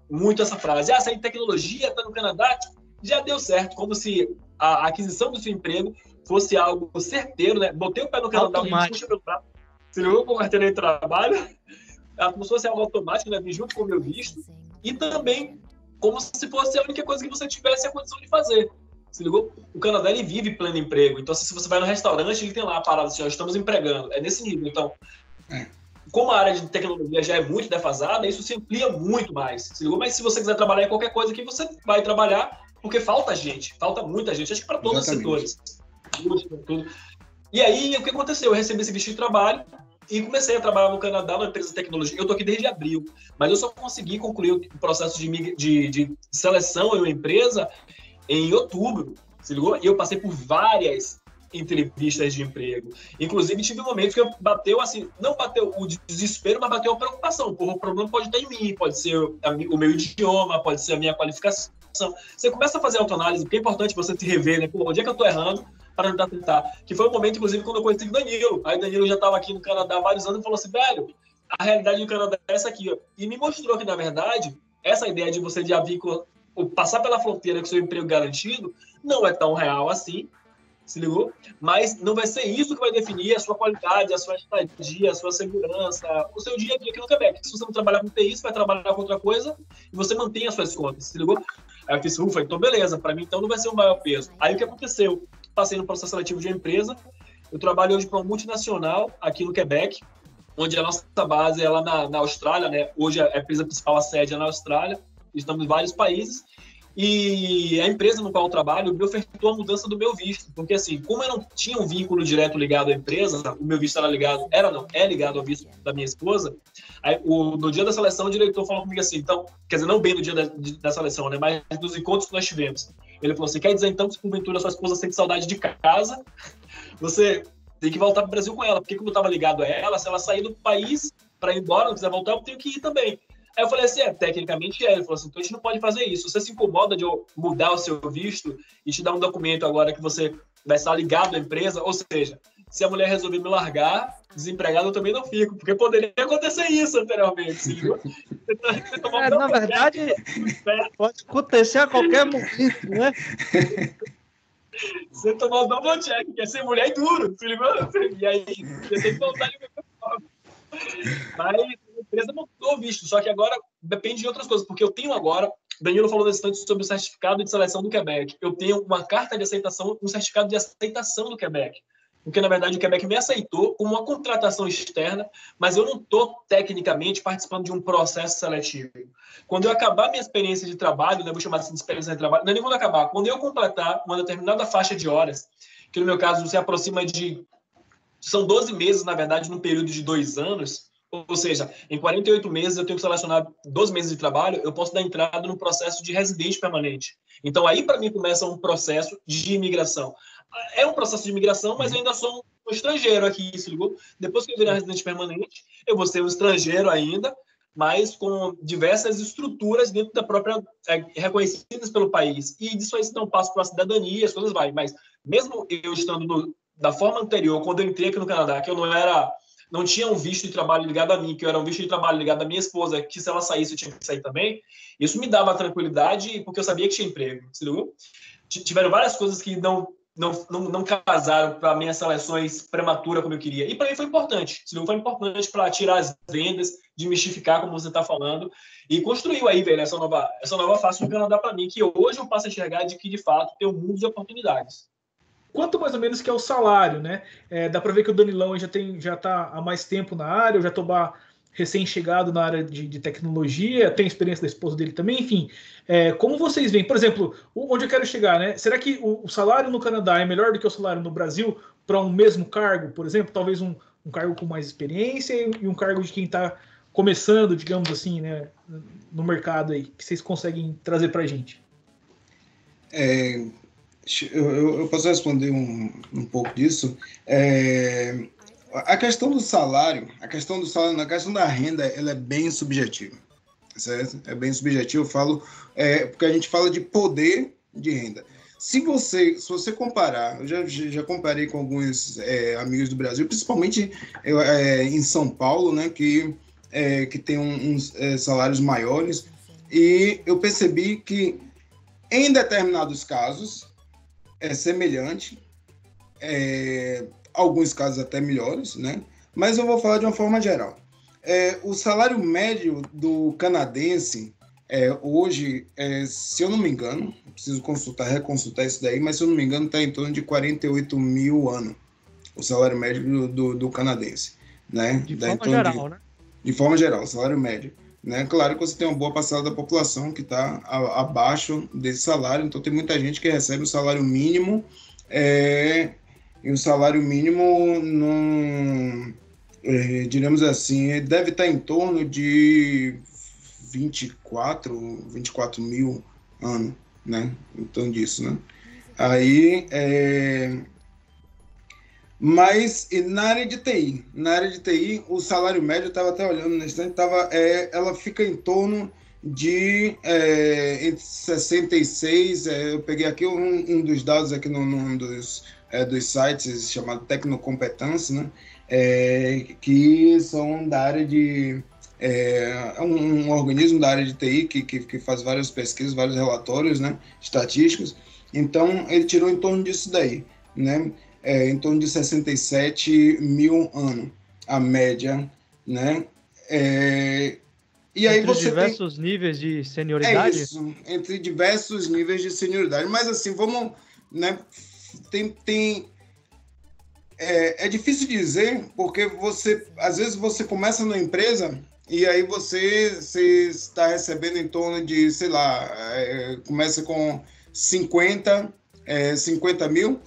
muito essa frase: ah, sair de tecnologia, está no Canadá, já deu certo, como se a aquisição do seu emprego fosse algo certeiro, né? Botei o pé no Canadá, me puxa pelo braço, se ligou com carteira de trabalho, como se fosse algo automático, né? Vim junto com o meu visto, e também como se fosse a única coisa que você tivesse a condição de fazer. Se ligou? O Canadá ele vive pleno emprego. Então, se você vai no restaurante, ele tem lá a parada assim, ó, estamos empregando. É nesse nível. Então, é. como a área de tecnologia já é muito defasada, isso se amplia muito mais. Se ligou? Mas se você quiser trabalhar em qualquer coisa aqui, você vai trabalhar porque falta gente, falta muita gente, acho que para todos Exatamente. os setores. E aí, o que aconteceu? Eu recebi esse visto de trabalho e comecei a trabalhar no Canadá, numa empresa de tecnologia. Eu estou aqui desde abril, mas eu só consegui concluir o processo de, de, de seleção em uma empresa em outubro, se ligou? E eu passei por várias entrevistas de emprego. Inclusive, tive momentos que eu bateu assim, não bateu o desespero, mas bateu a preocupação. Porra, o problema pode estar em mim, pode ser o meu idioma, pode ser a minha qualificação você começa a fazer autoanálise, porque é importante você se rever, né? Pô, onde é que eu tô errando para tentar tentar? Que foi o momento, inclusive, quando eu conheci o Danilo. Aí o Danilo já estava aqui no Canadá há vários anos e falou assim, velho, a realidade do Canadá é essa aqui. E me mostrou que, na verdade, essa ideia de você já vir passar pela fronteira com seu emprego garantido não é tão real assim, se ligou? Mas não vai ser isso que vai definir a sua qualidade, a sua estadia, a sua segurança, o seu dia a dia aqui no Quebec. Se você não trabalhar com TI, você vai trabalhar com outra coisa e você mantém as suas contas, se ligou? Aí eu fiz, ufa, então beleza, para mim então não vai ser o maior peso. Aí o que aconteceu? Passei no processo seletivo de uma empresa, eu trabalho hoje para uma multinacional aqui no Quebec, onde a nossa base é lá na, na Austrália, né? Hoje a empresa principal, a sede é na Austrália, estamos em vários países, e a empresa no qual eu trabalho me ofertou a mudança do meu visto, porque assim, como eu não tinha um vínculo direto ligado à empresa, o meu visto era ligado, era não, é ligado ao visto da minha esposa. Aí, o, no dia da seleção, o diretor falou comigo assim, então, quer dizer, não bem no dia da, da seleção, né, mas nos encontros que nós tivemos. Ele falou assim: quer dizer então que se porventura sua esposa sente saudade de casa, você tem que voltar para o Brasil com ela, porque como eu estava ligado a ela, se ela sair do país para ir embora, não quiser voltar, eu tenho que ir também. Aí eu falei assim, é, tecnicamente é. Ele falou assim, então a gente não pode fazer isso. Você se incomoda de eu mudar o seu visto e te dar um documento agora que você vai estar ligado à empresa? Ou seja, se a mulher resolver me largar, desempregado eu também não fico, porque poderia acontecer isso anteriormente, viu? É, na verdade, pode acontecer a qualquer momento, né? Você tomar o double check, quer ser mulher e duro, se ligou? E aí, você tem que voltar de qualquer forma. Mas a empresa mudou o visto, só que agora depende de outras coisas, porque eu tenho agora, Danilo falou nesse instante sobre o certificado de seleção do Quebec. Eu tenho uma carta de aceitação, um certificado de aceitação do Quebec porque na verdade o Quebec me aceitou como uma contratação externa, mas eu não estou tecnicamente participando de um processo seletivo. Quando eu acabar minha experiência de trabalho, né, vou chamar assim de experiência de trabalho, não é nem quando acabar, quando eu completar uma determinada faixa de horas, que no meu caso se aproxima de. São 12 meses, na verdade, num período de dois anos, ou seja, em 48 meses eu tenho que selecionar 12 meses de trabalho, eu posso dar entrada no processo de residente permanente. Então aí para mim começa um processo de imigração é um processo de imigração, mas eu ainda sou um estrangeiro aqui, se ligou? Depois que eu virar residente permanente, eu vou ser um estrangeiro ainda, mas com diversas estruturas dentro da própria é, reconhecidas pelo país. E disso aí se não passo para a cidadania, as coisas vai. Mas mesmo eu estando no, da forma anterior, quando eu entrei aqui no Canadá, que eu não era não tinha um visto de trabalho ligado a mim, que eu era um visto de trabalho ligado à minha esposa, que se ela saísse eu tinha que sair também, isso me dava tranquilidade, porque eu sabia que tinha emprego, se ligou? Tiveram várias coisas que não não, não, não casaram para minhas seleções prematura como eu queria. E para mim foi importante. Isso foi importante para tirar as vendas, desmistificar, como você está falando, e construiu aí, velho, essa nova, essa nova face do Canadá para mim, que hoje eu passo a enxergar de que, de fato, tem um mundo de oportunidades. Quanto mais ou menos que é o salário, né? É, dá para ver que o Danilão já tem já está há mais tempo na área, o Jatobá recém-chegado na área de, de, tecnologia, tem experiência da esposa dele também, enfim. É, como vocês veem, por exemplo, onde eu quero chegar, né? Será que o, o salário no Canadá é melhor do que o salário no Brasil para um mesmo cargo, por exemplo? Talvez um, um cargo com mais experiência e um cargo de quem está começando, digamos assim, né, no mercado aí, que vocês conseguem trazer para a gente? É, eu, eu, posso responder um, um pouco disso. É, a questão do salário, a questão do salário, a questão da renda, ela é bem subjetiva. Certo? É bem subjetivo, eu falo, é, porque a gente fala de poder de renda. Se você, se você comparar, eu já, já comparei com alguns é, amigos do Brasil, principalmente é, em São Paulo, né, que, é, que tem uns é, salários maiores, e eu percebi que em determinados casos é semelhante, é, alguns casos até melhores, né? Mas eu vou falar de uma forma geral. É, o salário médio do canadense é, hoje, é, se eu não me engano, preciso consultar, reconsultar isso daí, mas se eu não me engano, está em torno de 48 mil ano, o salário médio do, do, do canadense. Né? De forma geral, de, né? De forma geral, o salário médio. Né? Claro que você tem uma boa parcela da população que está abaixo desse salário, então tem muita gente que recebe o salário mínimo é, e o salário mínimo não, é, assim, deve estar em torno de 24, 24 mil ano, né? Então disso, né? Aí, é... mas na área de TI, na área de TI, o salário médio, estava até olhando nesse instante, tava, é, ela fica em torno de é, entre 66, é, eu peguei aqui um, um dos dados aqui num, num dos é, dos sites chamado Tecnocompetência, né? É, que são da área de é, é um, um, organismo da área de TI que, que, que, faz várias pesquisas, vários relatórios, né, estatísticos. Então ele tirou em torno disso daí, né, é, em torno de 67 mil ano a média, né. É, e aí entre você diversos tem... níveis de senioridade. É isso, entre diversos níveis de senioridade. Mas assim, vamos né, tem, tem é, é, difícil dizer porque você às vezes você começa numa empresa e aí você, você está recebendo em torno de sei lá é, começa com 50 é, 50 mil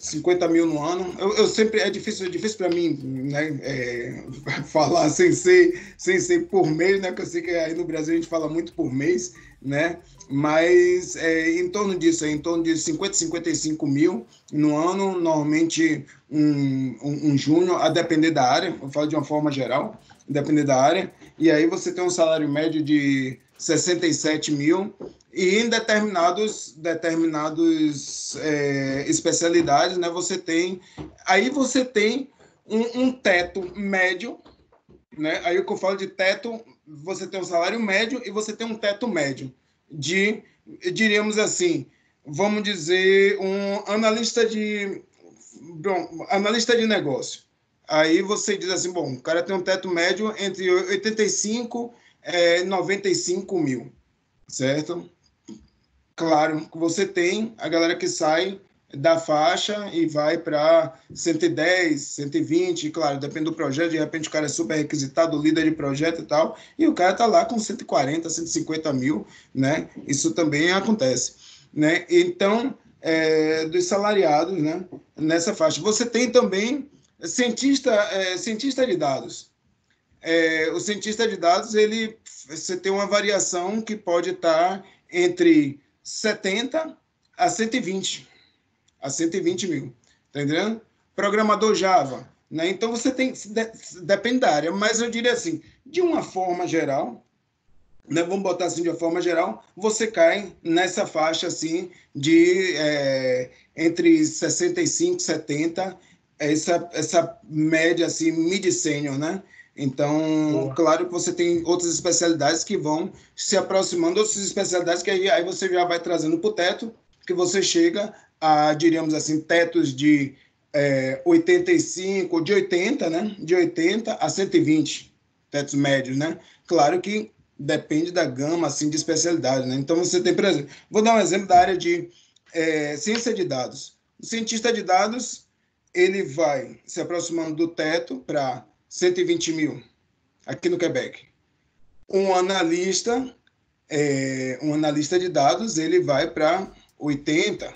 50 mil no ano. Eu, eu sempre é difícil é difícil para mim né é, falar sem ser sem ser por mês né que eu sei que aí no Brasil a gente fala muito por mês né mas é, em torno disso, em torno de 50, 55 mil no ano, normalmente um, um, um júnior, a depender da área, eu falo de uma forma geral, dependendo da área. E aí você tem um salário médio de 67 mil e em determinados determinados é, especialidades, né? Você tem aí você tem um, um teto médio, né? Aí o que eu falo de teto, você tem um salário médio e você tem um teto médio de, diríamos assim, vamos dizer, um analista de bom, analista de negócio. Aí você diz assim, bom, o cara tem um teto médio entre 85 e 95 mil, certo? Claro você tem a galera que sai da faixa e vai para 110, 120, claro, depende do projeto, de repente o cara é super requisitado, líder de projeto e tal, e o cara tá lá com 140, 150 mil, né? Isso também acontece, né? Então, é, dos salariados, né? Nessa faixa. Você tem também cientista, é, cientista de dados. É, o cientista de dados, ele, você tem uma variação que pode estar entre 70 a 120, a 120 mil, tá entendendo? Programador Java, né? Então você tem, depende da área, mas eu diria assim, de uma forma geral, né, vamos botar assim de uma forma geral, você cai nessa faixa assim de é, entre 65 e 70, essa, essa média assim, mid-senior, né? Então, claro que você tem outras especialidades que vão se aproximando, outras especialidades que aí, aí você já vai trazendo para o teto, que você chega a, diríamos assim, tetos de é, 85, de 80, né? De 80 a 120 tetos médios, né? Claro que depende da gama assim de especialidade, né? Então você tem, por exemplo, vou dar um exemplo da área de é, ciência de dados. O cientista de dados ele vai se aproximando do teto para 120 mil aqui no Quebec. Um analista, é, um analista de dados, ele vai para 80,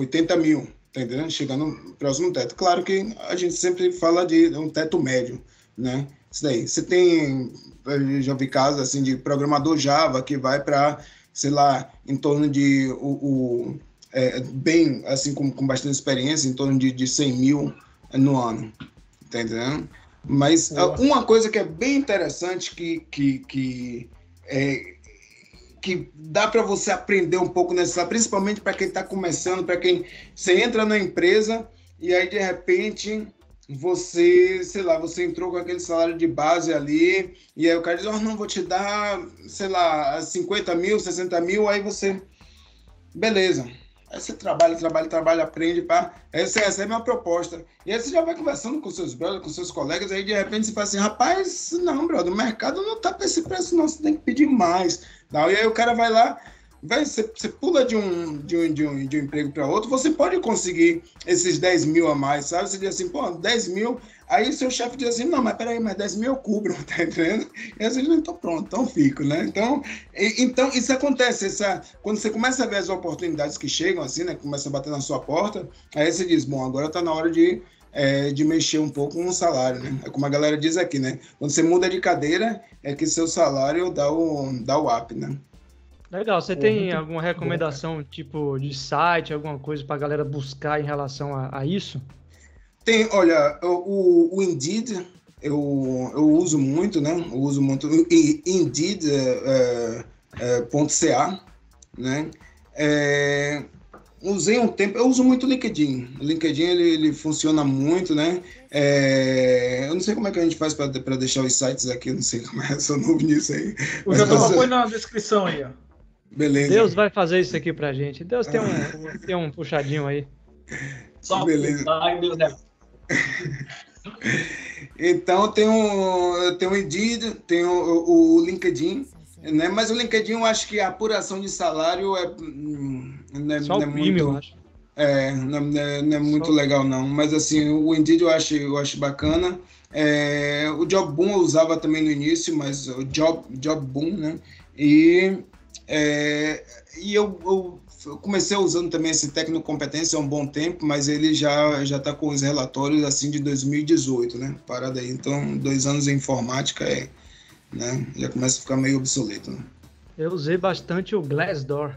80 mil, tá entendendo? Chegando próximo do teto. Claro que a gente sempre fala de um teto médio, né? Isso daí. Você tem, já vi casos assim de programador Java que vai para, sei lá, em torno de o, o é, bem, assim, com, com bastante experiência, em torno de, de 100 mil no ano, tá entendendo? Mas Boa. uma coisa que é bem interessante que, que, que, é, que dá para você aprender um pouco nessa, principalmente para quem está começando, para quem você entra na empresa e aí de repente você, sei lá, você entrou com aquele salário de base ali, e aí o cara diz, oh, não, vou te dar, sei lá, 50 mil, 60 mil, aí você, beleza. Aí você trabalha, trabalha, trabalha, aprende, pá. Aí você recebe uma proposta. E aí você já vai conversando com seus brothers, com seus colegas, aí de repente você fala assim, rapaz, não, brother, o mercado não tá para esse preço, não, você tem que pedir mais. Não, e aí o cara vai lá, vai, você, você pula de um, de um, de um, de um emprego para outro, você pode conseguir esses 10 mil a mais, sabe? Você diz assim, pô, 10 mil. Aí seu chefe diz assim, não, mas peraí, mas 10 mil eu cubro, tá entendendo? E aí você diz, então pronto, então fico, né? Então, e, então isso acontece, essa, quando você começa a ver as oportunidades que chegam, assim, né? Começa a bater na sua porta, aí você diz, bom, agora tá na hora de é, de mexer um pouco com o salário, né? É como a galera diz aqui, né? Quando você muda de cadeira, é que seu salário dá o, dá o up, né? Legal, você tem alguma recomendação, bom, tipo, de site, alguma coisa para a galera buscar em relação a, a, isso? Tem, olha, o, o Indeed eu, eu uso muito, né? Eu uso muito Indeed.ca, é, é, né? É, usei um tempo, eu uso muito o LinkedIn. O LinkedIn ele, ele funciona muito, né? É, eu não sei como é que a gente faz para deixar os sites aqui, eu não sei como é, sou novo nisso aí. O já põe na descrição aí, ó. Beleza. Deus vai fazer isso aqui pra gente. Deus tem um, tem um puxadinho aí. Só Beleza. Deus é. Então tem um, tem o Indeed, tem o, o, LinkedIn, né? Mas o LinkedIn eu acho que a apuração de salário é, hum, não é, Só não é muito. eu acho. É, não, é, não é muito Só... legal não, mas assim, o Indeed eu acho, eu acho bacana. É, o Job Boom eu usava também no início, mas o Job, Job Boom, né? E é, e eu, eu, comecei usando também esse técnico competência há um bom tempo, mas ele já já está com os relatórios assim de 2018, né? Parada aí. Então, dois anos em informática é, né? Já começa a ficar meio obsoleto. Né? Eu usei bastante o Glassdoor.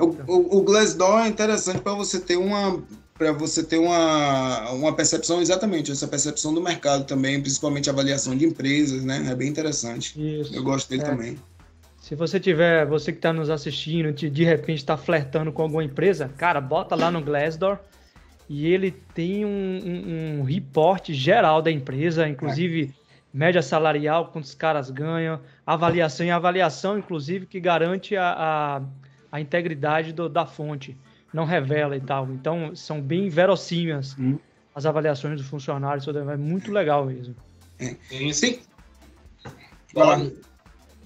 O, o, o Glassdoor é interessante para você ter uma para você ter uma, uma percepção exatamente, essa percepção do mercado também, principalmente avaliação de empresas, né? É bem interessante. Isso. Eu gosto dele É. também. Se você tiver, você que está nos assistindo, de, de repente está flertando com alguma empresa, cara, bota lá no Glassdoor e ele tem um, um, um report geral da empresa, inclusive média salarial, quantos caras ganham, avaliação e avaliação, inclusive, que garante a, a, a integridade do- da fonte, não revela e tal. Então, são bem verossímiles Hum. as avaliações dos funcionários, tudo, é muito legal mesmo. Sim, Sim. Vai lá.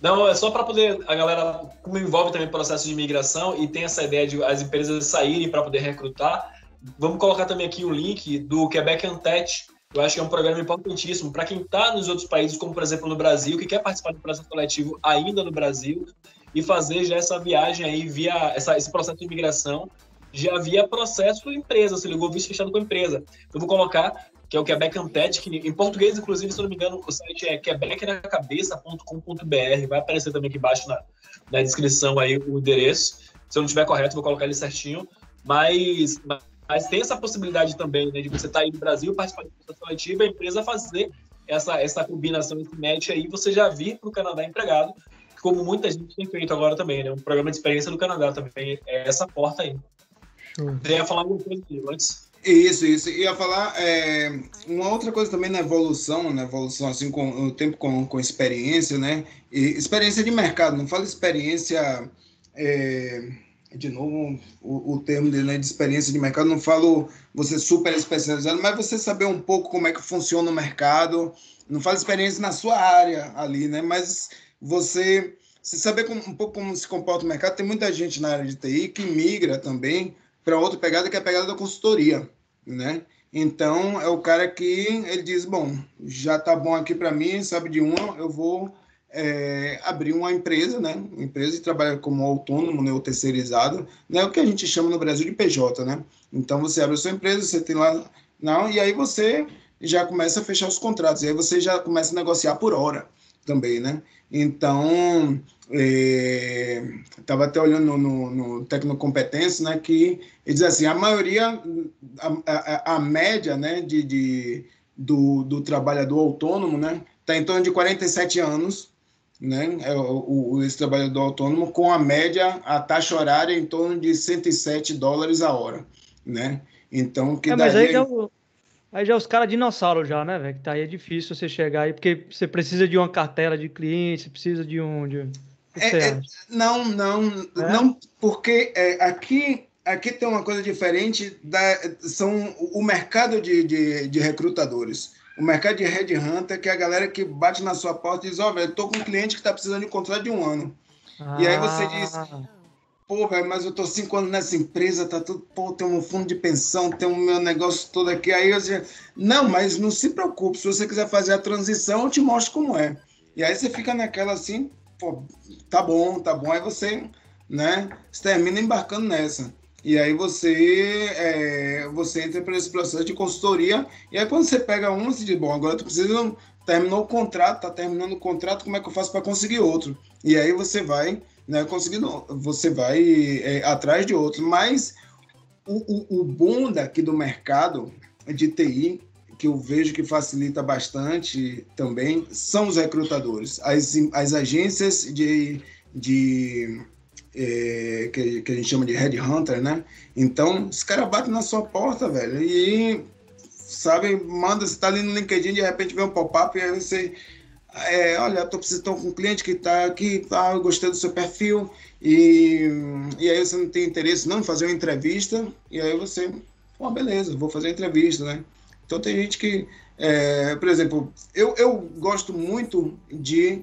Não, é só para poder a galera, como envolve também o processo de imigração e tem essa ideia de as empresas saírem para poder recrutar, vamos colocar também aqui o link do Quebec Untech. Eu acho que é um programa importantíssimo para quem está nos outros países, como por exemplo no Brasil, que quer participar do processo coletivo ainda no Brasil e fazer já essa viagem aí via essa, esse processo de imigração já via processo empresa, se ligou visto fechado com a empresa. Eu vou colocar que é o Quebec Untech, que em português, inclusive, se eu não me engano, o site é quebecnacabeça.com.br. Vai aparecer também aqui embaixo na, na descrição aí o endereço. Se eu não estiver correto, vou colocar ele certinho. Mas, mas tem essa possibilidade também, né, de você estar aí no Brasil, participar do processo coletivo, e a empresa fazer essa, essa combinação, esse match aí, você já vir para o Canadá empregado, como muita gente tem feito agora também, né? Um programa de experiência do Canadá também é essa porta aí. Show. Você ia falar alguma coisa antes? Isso, isso. Ia falar é, uma outra coisa também na evolução, na evolução assim com o tempo com, com experiência, né? E experiência de mercado, não fala experiência é, de novo o, o termo dele, né, de experiência de mercado, não falo você super especializado, mas você saber um pouco como é que funciona o mercado, não fala experiência na sua área ali, né? Mas você se saber um pouco como se comporta o mercado, tem muita gente na área de TI que migra também para outra pegada que é a pegada da consultoria, né? Então é o cara que ele diz, bom, já tá bom aqui para mim, sabe de uma, eu vou é, abrir uma empresa, né? Uma empresa e trabalhar como autônomo, né? Ou terceirizado, né? O que a gente chama no Brasil de PJ, né? Então você abre a sua empresa, você tem lá, não, e aí você já começa a fechar os contratos, e aí você já começa a negociar por hora também, né? Então, estava até olhando no, no, no Tecnocompetência, né, que ele diz assim, a maioria, a, a, a média, né, de, de, do, do trabalhador autônomo, né, está em torno de 47 anos, né, é o, o, esse trabalhador autônomo, com a média, a taxa horária em torno de 107 dólares a hora, né? Então, que É, mas daria... aí já, o- aí já os caras dinossauro já, né, velho? Que tá aí é difícil você chegar aí, porque você precisa de uma cartela de clientes, precisa de um. De... É, é? Não, não, É? não, porque é, aqui, aqui tem uma coisa diferente, da, são o mercado de, de, de recrutadores. O mercado de headhunter, que é a galera que bate na sua porta e diz, ó, velho, tô com um cliente que está precisando de um contrato de um ano. E aí você diz, Ah, Pô, velho, mas eu tô cinco anos nessa empresa, tá tudo, pô, tem um fundo de pensão, tem o meu negócio todo aqui. Aí eu dizia, não, mas não se preocupe, se você quiser fazer a transição, eu te mostro como é. E aí você fica naquela assim, pô, tá bom, tá bom. Aí você, né, você termina embarcando nessa. E aí você, é, você entra para esse processo de consultoria. E aí quando você pega um, você diz, bom, agora tu precisa, terminou o contrato, tá terminando o contrato, como é que eu faço para conseguir outro? E aí você vai né, conseguindo, você vai é, atrás de outros. Mas o, o, o bom daqui do mercado de TI, que eu vejo que facilita bastante também, são os recrutadores, as, as agências de, de é, que, que a gente chama de headhunter, né? Então, os caras batem na sua porta, velho, e sabe, manda, você tá ali no LinkedIn, de repente vem um pop-up e aí você é, olha, tô precisando com um cliente que está aqui, tá, eu gostei do seu perfil, e, e aí você não tem interesse não em fazer uma entrevista, e aí você, pô, beleza, vou fazer a entrevista, né? Então tem gente que, é, por exemplo, eu, eu gosto muito de,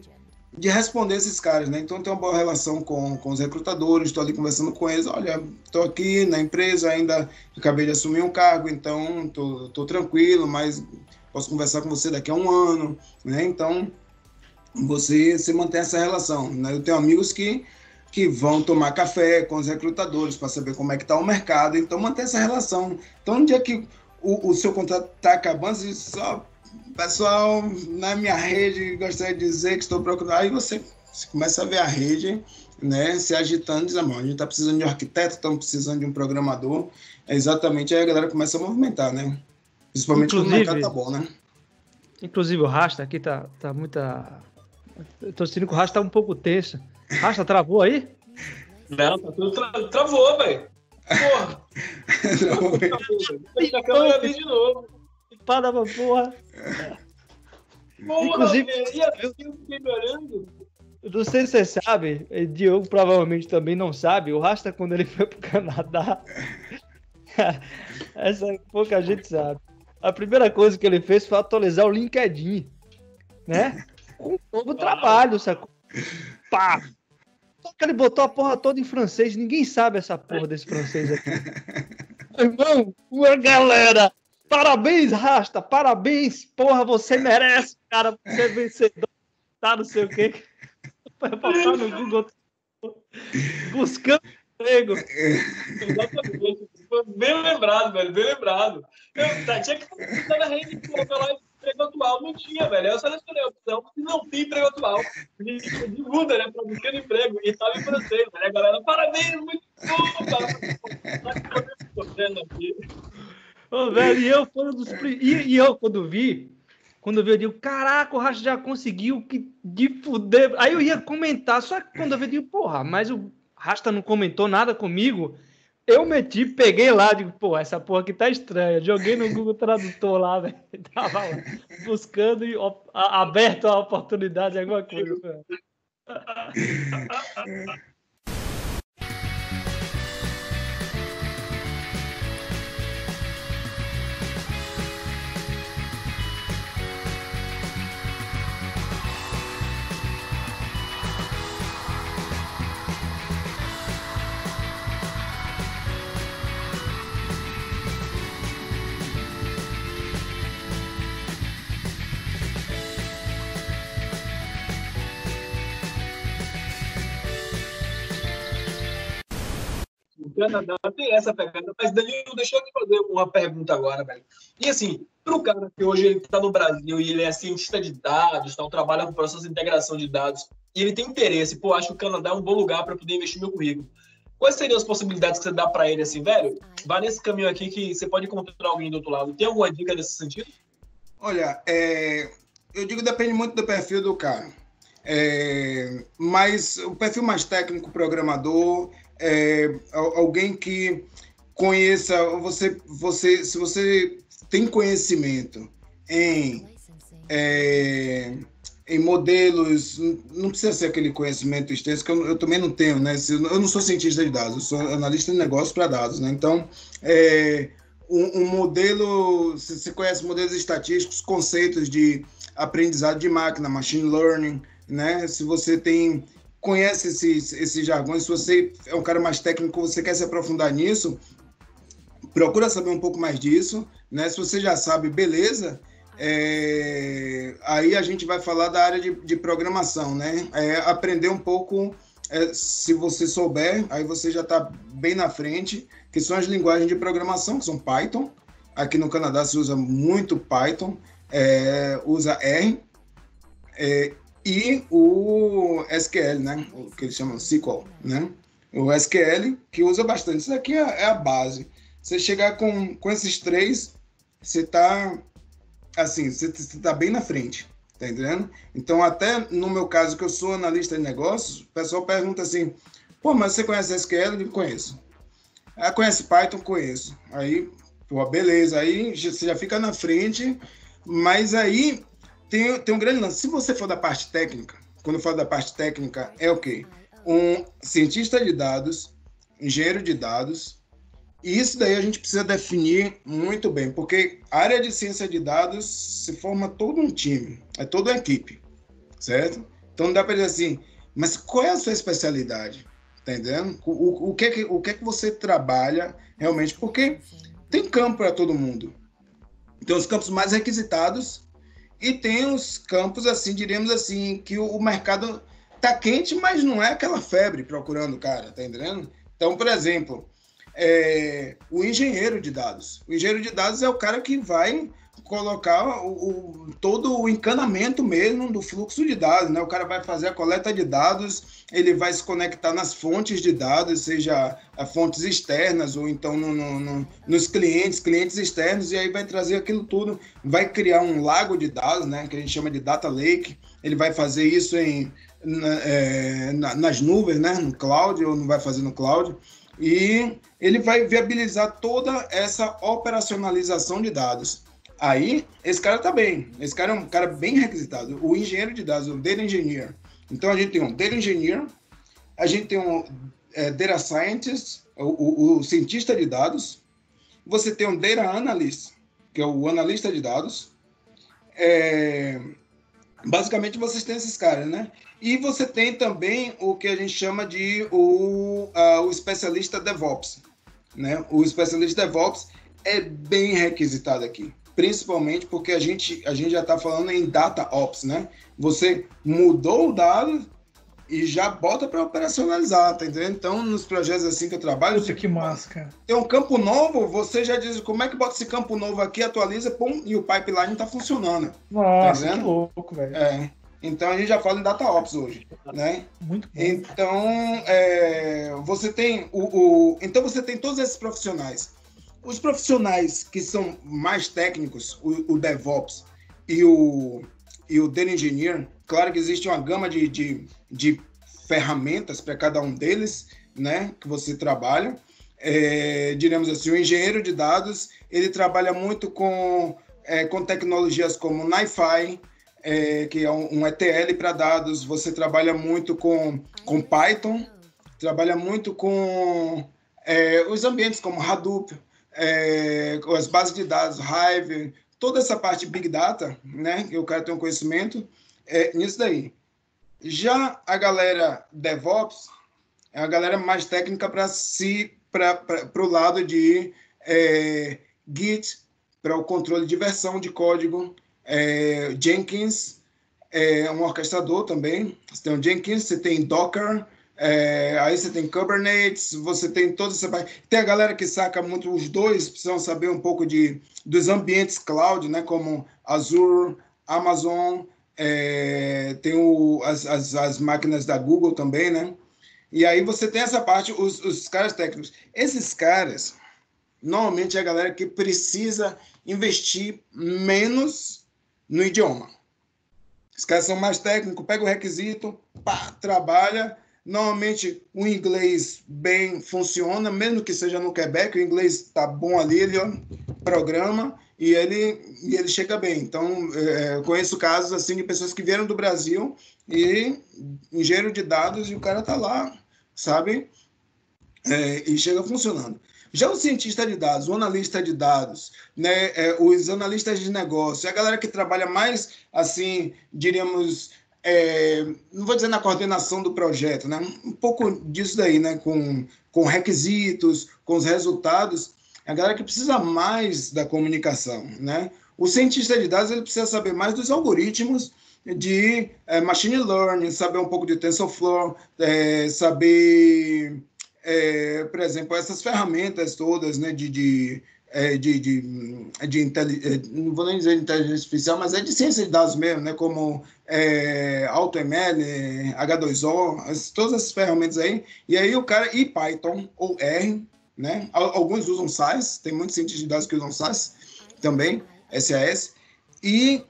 de responder esses caras, né? Então tenho uma boa relação com, com os recrutadores, estou ali conversando com eles, olha, estou aqui na empresa, ainda acabei de assumir um cargo, então tô tranquilo, mas posso conversar com você daqui a um ano, né? Então você se mantém essa relação. Né? Eu tenho amigos que, que vão tomar café com os recrutadores para saber como é que está o mercado, então mantém essa relação. Então, no dia que o, o seu contrato está acabando, você só, pessoal, na minha rede, gostaria de dizer que estou procurando, aí você Você começa a ver a rede né, se agitando, diz, amor, a gente está precisando de um arquiteto, estamos precisando de um programador. É exatamente aí a galera começa a movimentar, né? Principalmente quando o Inclusive- mercado tá bom, né? Inclusive o Rasta aqui tá, tá muita. Eu tô sentindo que o Rasta tá um pouco tenso. Rasta travou aí? Não, tá tudo tra- travou, velho. Porra, travou, velho. Deixa a câmera ali de novo. Para pra porra. Porra, Inclusive- velho. E assim eu fiquei olhando. Não sei se você sabe, e Diogo provavelmente também não sabe, o Rasta quando ele foi pro Canadá, essa pouca gente sabe. A primeira coisa que ele fez foi atualizar o LinkedIn, né? Com todo o trabalho, sacou? Pá! Só que ele botou a porra toda em francês, ninguém sabe essa porra desse francês aqui. Irmão, uma galera, parabéns, Rasta, parabéns, porra, você merece, cara, você é vencedor, tá, não sei o quê. Vai botar no Google buscando emprego. Exatamente. Foi bem lembrado, velho. Bem lembrado. Eu, tá, tinha que estar na rede lá emprego atual. Não tinha, velho. Eu selecionei a opção porque não tinha emprego atual. De muda, né? Pra buscar emprego. E tava em francês, né? A galera, parabéns, muito bom, cara. Ô, velho, e eu foi um dos e, e eu, quando vi, quando vi, eu digo, caraca, o Racha já conseguiu que de fuder. Aí eu ia comentar, só que quando eu vi, eu digo, porra, mas o Rasta não comentou nada comigo. Eu meti, peguei lá, digo, pô, essa porra aqui tá estranha. Joguei no Google Tradutor lá, velho. Tava lá, buscando e a- aberto a oportunidade, alguma coisa. Canadá tem essa pegada. Mas, Danilo, deixa eu te fazer uma pergunta agora, velho. E assim, para o cara que hoje ele está no Brasil e ele é cientista de dados, então trabalha com processo de integração de dados, e ele tem interesse, pô, acho que o Canadá é um bom lugar para poder investir meu currículo. Quais seriam as possibilidades que você dá para ele, assim, velho? Vai nesse caminho aqui que você pode encontrar alguém do outro lado. Tem alguma dica nesse sentido? Olha, é, eu digo depende muito do perfil do cara. É, mas o perfil mais técnico, programador, é, al- alguém que conheça, você, você, se você tem conhecimento em, é, em modelos, não precisa ser aquele conhecimento extenso, que eu, eu também não tenho, né? Eu não sou cientista de dados, eu sou analista de negócios para dados, né? Então, é, um, um modelo, se você conhece modelos estatísticos, conceitos de aprendizado de máquina, machine learning, né? Se você tem conhece esses, esses jargões, se você é um cara mais técnico, você quer se aprofundar nisso, procura saber um pouco mais disso, né? Se você já sabe, beleza. É, aí a gente vai falar da área de, de programação, né? É, aprender um pouco, é, se você souber, aí você já está bem na frente, que são as linguagens de programação, que são Python. Aqui no Canadá se usa muito Python, é, usa R, é, e o SQL, né? O que eles chamam SQL, né? O SQL, que usa bastante. Isso aqui é, é a base. Você chegar com, com esses três, você tá assim, você está bem na frente, tá entendendo? Então, até no meu caso, que eu sou analista de negócios, o pessoal pergunta assim, pô, mas você conhece SQL? Eu digo, conheço. Ah, conhece Python? Conheço. Aí, pô, beleza, aí você já fica na frente, mas aí tem, tem um grande lance. Se você for da parte técnica, quando eu falo da parte técnica, é o quê? Um cientista de dados, engenheiro de dados, e isso daí a gente precisa definir muito bem, porque a área de ciência de dados se forma todo um time, é toda uma equipe, certo? Então não dá para dizer assim, mas qual é a sua especialidade? Tá entendendo? O, o, o que, é que, o que é que você trabalha realmente? Porque tem campo para todo mundo. Tem os campos mais requisitados e tem os campos, assim, diríamos assim, que o, o mercado tá quente, mas não é aquela febre procurando, cara, tá entendendo? Então, por exemplo, é, o engenheiro de dados. O engenheiro de dados é o cara que vai colocar o, o, todo o encanamento mesmo do fluxo de dados, né? O cara vai fazer a coleta de dados, ele vai se conectar nas fontes de dados, seja a fontes externas ou então no, no, no, nos clientes, clientes externos, e aí vai trazer aquilo tudo, vai criar um lago de dados, né? Que a gente chama de data lake. Ele vai fazer isso em na, é, na, nas nuvens, né? No cloud ou não vai fazer no cloud e ele vai viabilizar toda essa operacionalização de dados. Aí, esse cara está bem. Esse cara é um cara bem requisitado. O engenheiro de dados, o data engineer. Então, a gente tem um data engineer, a gente tem um é, data scientist, o, o, o, cientista de dados. Você tem um data analyst, que é o analista de dados. É, basicamente, vocês têm esses caras, né? E você tem também o que a gente chama de o, uh, o especialista DevOps. Né? O especialista DevOps é bem requisitado aqui, principalmente porque a gente, a gente já está falando em Data Ops. Né? Você mudou o dado e já bota para operacionalizar, tá entendendo? Então, nos projetos assim que eu trabalho. Puta, que máscara. Tem um campo novo, você já diz como é que bota esse campo novo aqui, atualiza, pum, e o pipeline está funcionando. Nossa, tá que louco, velho. É. Então a gente já fala em data ops hoje, né? Muito bom. Então é, você tem o, o, então você tem todos esses profissionais. Os profissionais que são mais técnicos, o, o DevOps e o e o Data Engineer, claro que existe uma gama de, de, de ferramentas para cada um deles, né? Que você trabalha. É, diremos assim, o engenheiro de dados ele trabalha muito com é, com tecnologias como NiFi, é, que é um, ETL para dados. Você trabalha muito com, com Python, trabalha muito com é, os ambientes como Hadoop, é, as bases de dados, Hive, toda essa parte Big Data, né? Que o cara tem um conhecimento é, nisso daí. Já a galera DevOps é a galera mais técnica para si, para o lado de é, Git, para o controle de versão de código, é, Jenkins é um orquestrador também. Você tem o Jenkins, você tem Docker, é, aí você tem Kubernetes, você tem toda essa Tem a galera que saca muito, os dois precisam saber um pouco de, dos ambientes cloud, né, como Azure, Amazon, é, tem o, as, as, as, máquinas da Google também, né? E aí você tem essa parte, os, os caras técnicos. Esses caras, normalmente é a galera que precisa investir menos no idioma. Os caras são mais técnicos, pega o requisito, pá, trabalha. Normalmente o inglês bem funciona, mesmo que seja no Quebec, o inglês está bom ali, ele programa e ele, e ele chega bem. Então, é, eu conheço casos assim de pessoas que vieram do Brasil e engenheiro de dados e o cara tá lá, sabe? É, e chega funcionando. Já o cientista de dados, o analista de dados, né, é, os analistas de negócio, a galera que trabalha mais, assim, diríamos, é, não vou dizer na coordenação do projeto, né, um pouco disso daí, né, com, com requisitos, com os resultados, a galera que precisa mais da comunicação, né. O cientista de dados ele precisa saber mais dos algoritmos de é, machine learning, saber um pouco de TensorFlow, é, saber é, por exemplo, essas ferramentas todas né, de, de, é, de, de, de é, não vou nem dizer inteligência artificial, mas é de ciência de dados mesmo, né, como é, AutoML, H2O, todas essas ferramentas aí, e aí o cara, e Python ou R, né, alguns usam SAS, tem muitos cientistas de dados que usam SAS também, SAS, e,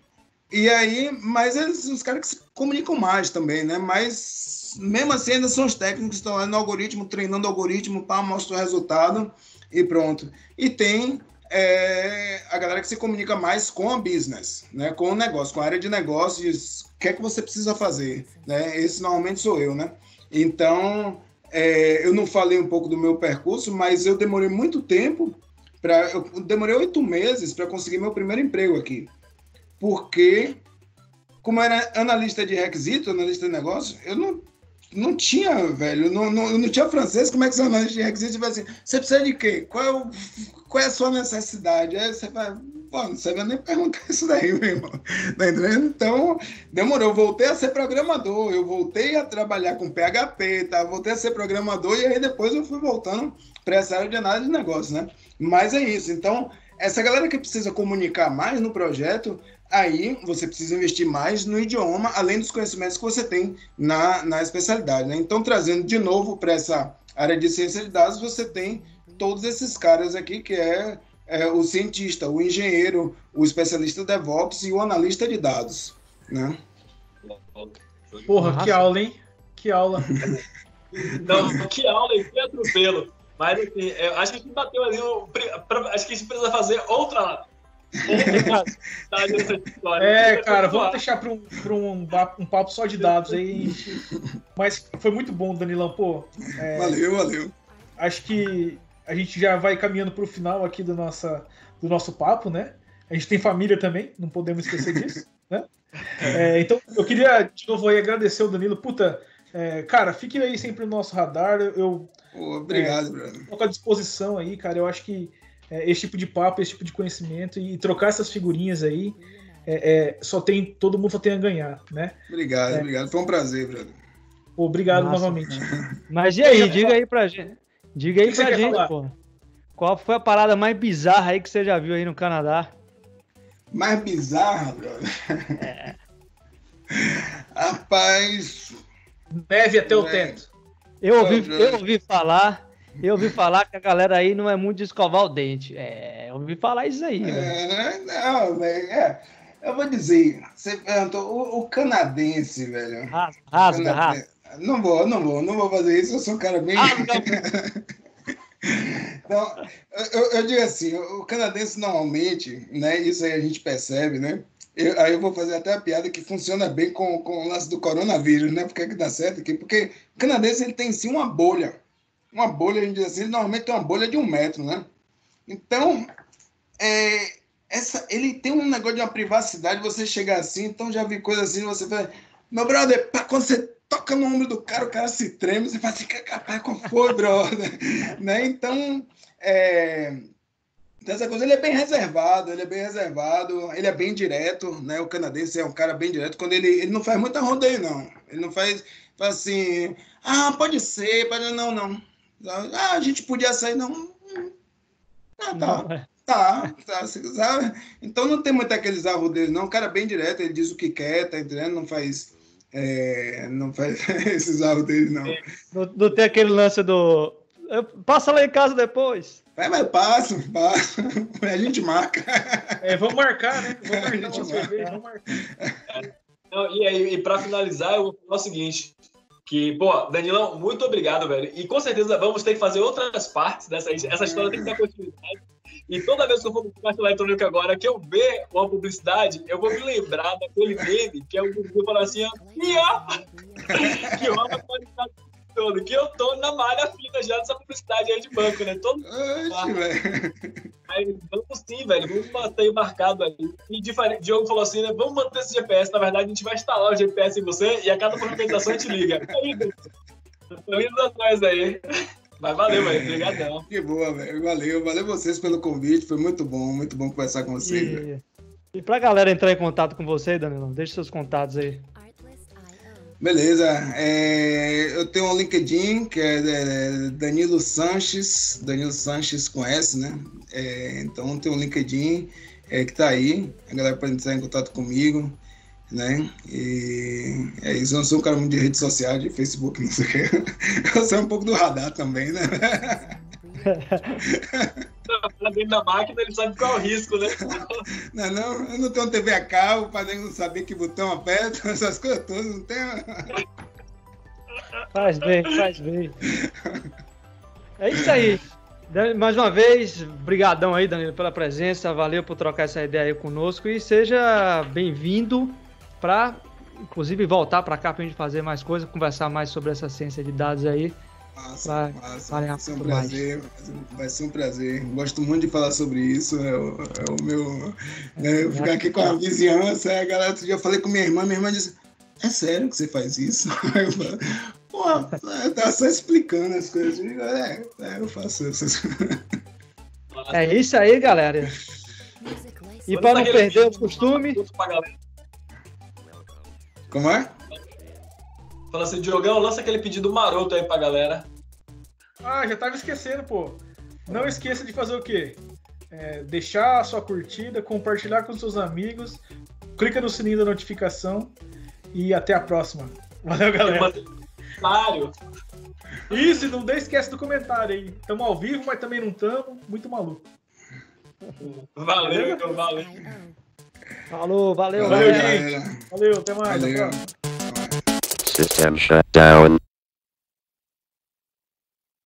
e aí, mas eles, os caras que se comunicam mais também, né, mas mesmo assim, ainda são os técnicos que estão lá no algoritmo, treinando o algoritmo, pá, mostra o resultado e pronto. E tem é, a galera que se comunica mais com a business, né, com o negócio, com a área de negócios, o que é que você precisa fazer, né? Esse normalmente sou eu, né? Então, é, eu não falei um pouco do meu percurso, mas eu demorei muito tempo para, eu demorei oito meses para conseguir meu primeiro emprego aqui, porque como era analista de requisito, analista de negócio, eu não não tinha, velho, não, não, não tinha francês, como é que você analista de requisitos tipo assim, você precisa de quê? Qual é, o, qual é a sua necessidade? Aí você vai, pô, não sei nem perguntar isso daí, meu irmão. Tá entendendo? Então, demorou, eu voltei a ser programador, eu voltei a trabalhar com PHP, tá? Voltei a ser programador e aí depois eu fui voltando para essa área de análise de negócio, né? Mas é isso, então, essa galera que precisa comunicar mais no projeto, aí você precisa investir mais no idioma, além dos conhecimentos que você tem na, na especialidade. Né? Então, trazendo de novo para essa área de ciência de dados, você tem todos esses caras aqui, que é, é o cientista, o engenheiro, o especialista DevOps e o analista de dados. Né? Porra, que aula, hein? Que aula. Não, que aula e que atropelo. Mas assim, eu acho que a gente bateu ali. o acho que a gente precisa fazer outra. É, cara, vamos deixar para um, pra um, um papo só de dados aí. Mas foi muito bom, Danilão. Pô, é, Valeu, valeu. acho que a gente já vai caminhando para o final aqui do, nossa, do nosso papo, né? A gente tem família também, não podemos esquecer disso, né? É, então, eu queria de novo aí agradecer o Danilo. Puta, é, cara, fique aí sempre no nosso radar. Eu Pô, obrigado, brother. estou à disposição aí, cara. Eu acho que é, esse tipo de papo, esse tipo de conhecimento e trocar essas figurinhas aí, é, é, só tem todo mundo só tem a ganhar, né? Obrigado, É. obrigado. Foi um prazer, brother. Obrigado Nossa. novamente. Mas e aí, diga aí pra gente. Diga aí que pra gente, pô. Qual foi a parada mais bizarra aí que você já viu aí no Canadá? Mais bizarra, brother. Rapaz, Neve até o É. teto. Eu ouvi, eu ouvi falar, eu ouvi falar que a galera aí não é muito de escovar o dente. É, eu ouvi falar isso aí, velho. é, não, velho, é. Eu vou dizer, você perguntou, o, o canadense, velho. Rasga, rasga, Canaden- rasga. Não vou, não vou, não vou fazer isso, eu sou um cara bem. Rasga. Então, eu, eu digo assim, o canadense normalmente, né, isso aí a gente percebe, né? Eu- aí eu vou fazer até a piada que funciona bem com, com o lance do coronavírus, né? Porque que dá certo aqui? Porque o canadense ele tem sim uma bolha. Uma bolha, a gente diz assim, normalmente tem uma bolha de um metro, né? Então, é, essa, ele tem um negócio de uma privacidade, você chegar assim, então já vi coisa assim, você fala, meu brother, pá, quando você toca no ombro do cara, o cara se treme, você fala assim, capaz, qual foi, brother? né? Então, é, então, essa coisa, ele é bem reservado, ele é bem reservado, ele é bem direto, né? O canadense é um cara bem direto, quando ele, ele não faz muita rodeio, não. Ele não faz, faz assim, ah, pode ser, pode não, não. Ah, a gente podia sair, não. Ah, tá. Não, é. Tá, tá, sabe? Então não tem muito aqueles arrodeios, não. O cara é bem direto, ele diz o que quer, tá entendendo? Não faz, é, não faz esses arrodeios, não. Não, não tem aquele lance do. eu- Passa lá em casa depois. Vai, mas passa, passa. A gente marca. É, vamos marcar, né? Vamos marcar Gente, uma cerveja, vamos marcar. Não, e aí, e pra finalizar, eu vou falar o seguinte. Que, pô, Danilão, muito obrigado, velho. E com certeza vamos ter que fazer outras partes dessa Essa história tem que ter continuidade. E toda vez que eu for pro caixa eletrônico agora, que eu ver uma publicidade, eu vou me lembrar daquele meme, que é o que fala assim, ó, que rola a qualidade todo, que eu tô na malha fina já dessa publicidade aí de banco, né? Todo Oxe, velho. Mas vamos sim, velho. Vamos manter marcado aí. E diferente, Diogo falou assim, né? Vamos manter esse GPS. Na verdade, a gente vai instalar o GPS em você e a cada movimentação a gente liga. Aí, Tô indo atrás aí. Mas valeu, velho. Obrigadão. Que boa, velho. Valeu, valeu vocês pelo convite. Foi muito bom, muito bom conversar com vocês, velho. E, e pra galera entrar em contato com você, Danilão, deixa seus contatos aí. Beleza. É, eu tenho um LinkedIn que é, é, Danilo Sanches, Danilo Sanches S, né? É, então tem um LinkedIn é, que tá aí. A galera pode entrar em contato comigo, né? E é isso. Eu não sou um cara muito de rede social, de Facebook, não sei o quê. Eu sou um pouco do radar também, né? Tá dentro da máquina, ele sabe qual é o risco, né? Não, não, eu não tenho TV a cabo para não saber que botão aperta, essas coisas todas, não tenho. Faz bem, faz bem. É isso aí. Mais uma vez, brigadão aí, Danilo, pela presença. Valeu por trocar essa ideia aí conosco e seja bem-vindo para, inclusive, voltar para cá para a gente fazer mais coisas, conversar mais sobre essa ciência de dados aí. Massa, Vai, massa. vai Vai ser um prazer, vai ser um prazer. Gosto muito de falar sobre isso. É o, é o meu. né, eu ficar aqui com a vizinhança. A galera, outro dia eu falei com minha irmã, minha irmã disse: É sério que você faz isso? Eu Pô, eu tava só explicando as coisas. Eu digo, é, é, eu faço essas coisas. É isso aí, galera. E para não perder o costume, Pra. Como é? Fala assim, Diogão, lança aquele pedido maroto aí pra galera. Ah, já tava esquecendo, pô. Não esqueça de fazer o quê? é, deixar a sua curtida, compartilhar com seus amigos, clica no sininho da notificação e até a próxima. Valeu, galera. Mário. Isso, e não deixe esquece do comentário aí. Tamo ao vivo, mas também não tamo. Muito maluco. Valeu, valeu. Falou, valeu, Valeu, galera. galera. Valeu, até mais. Valeu. Até. System shut down.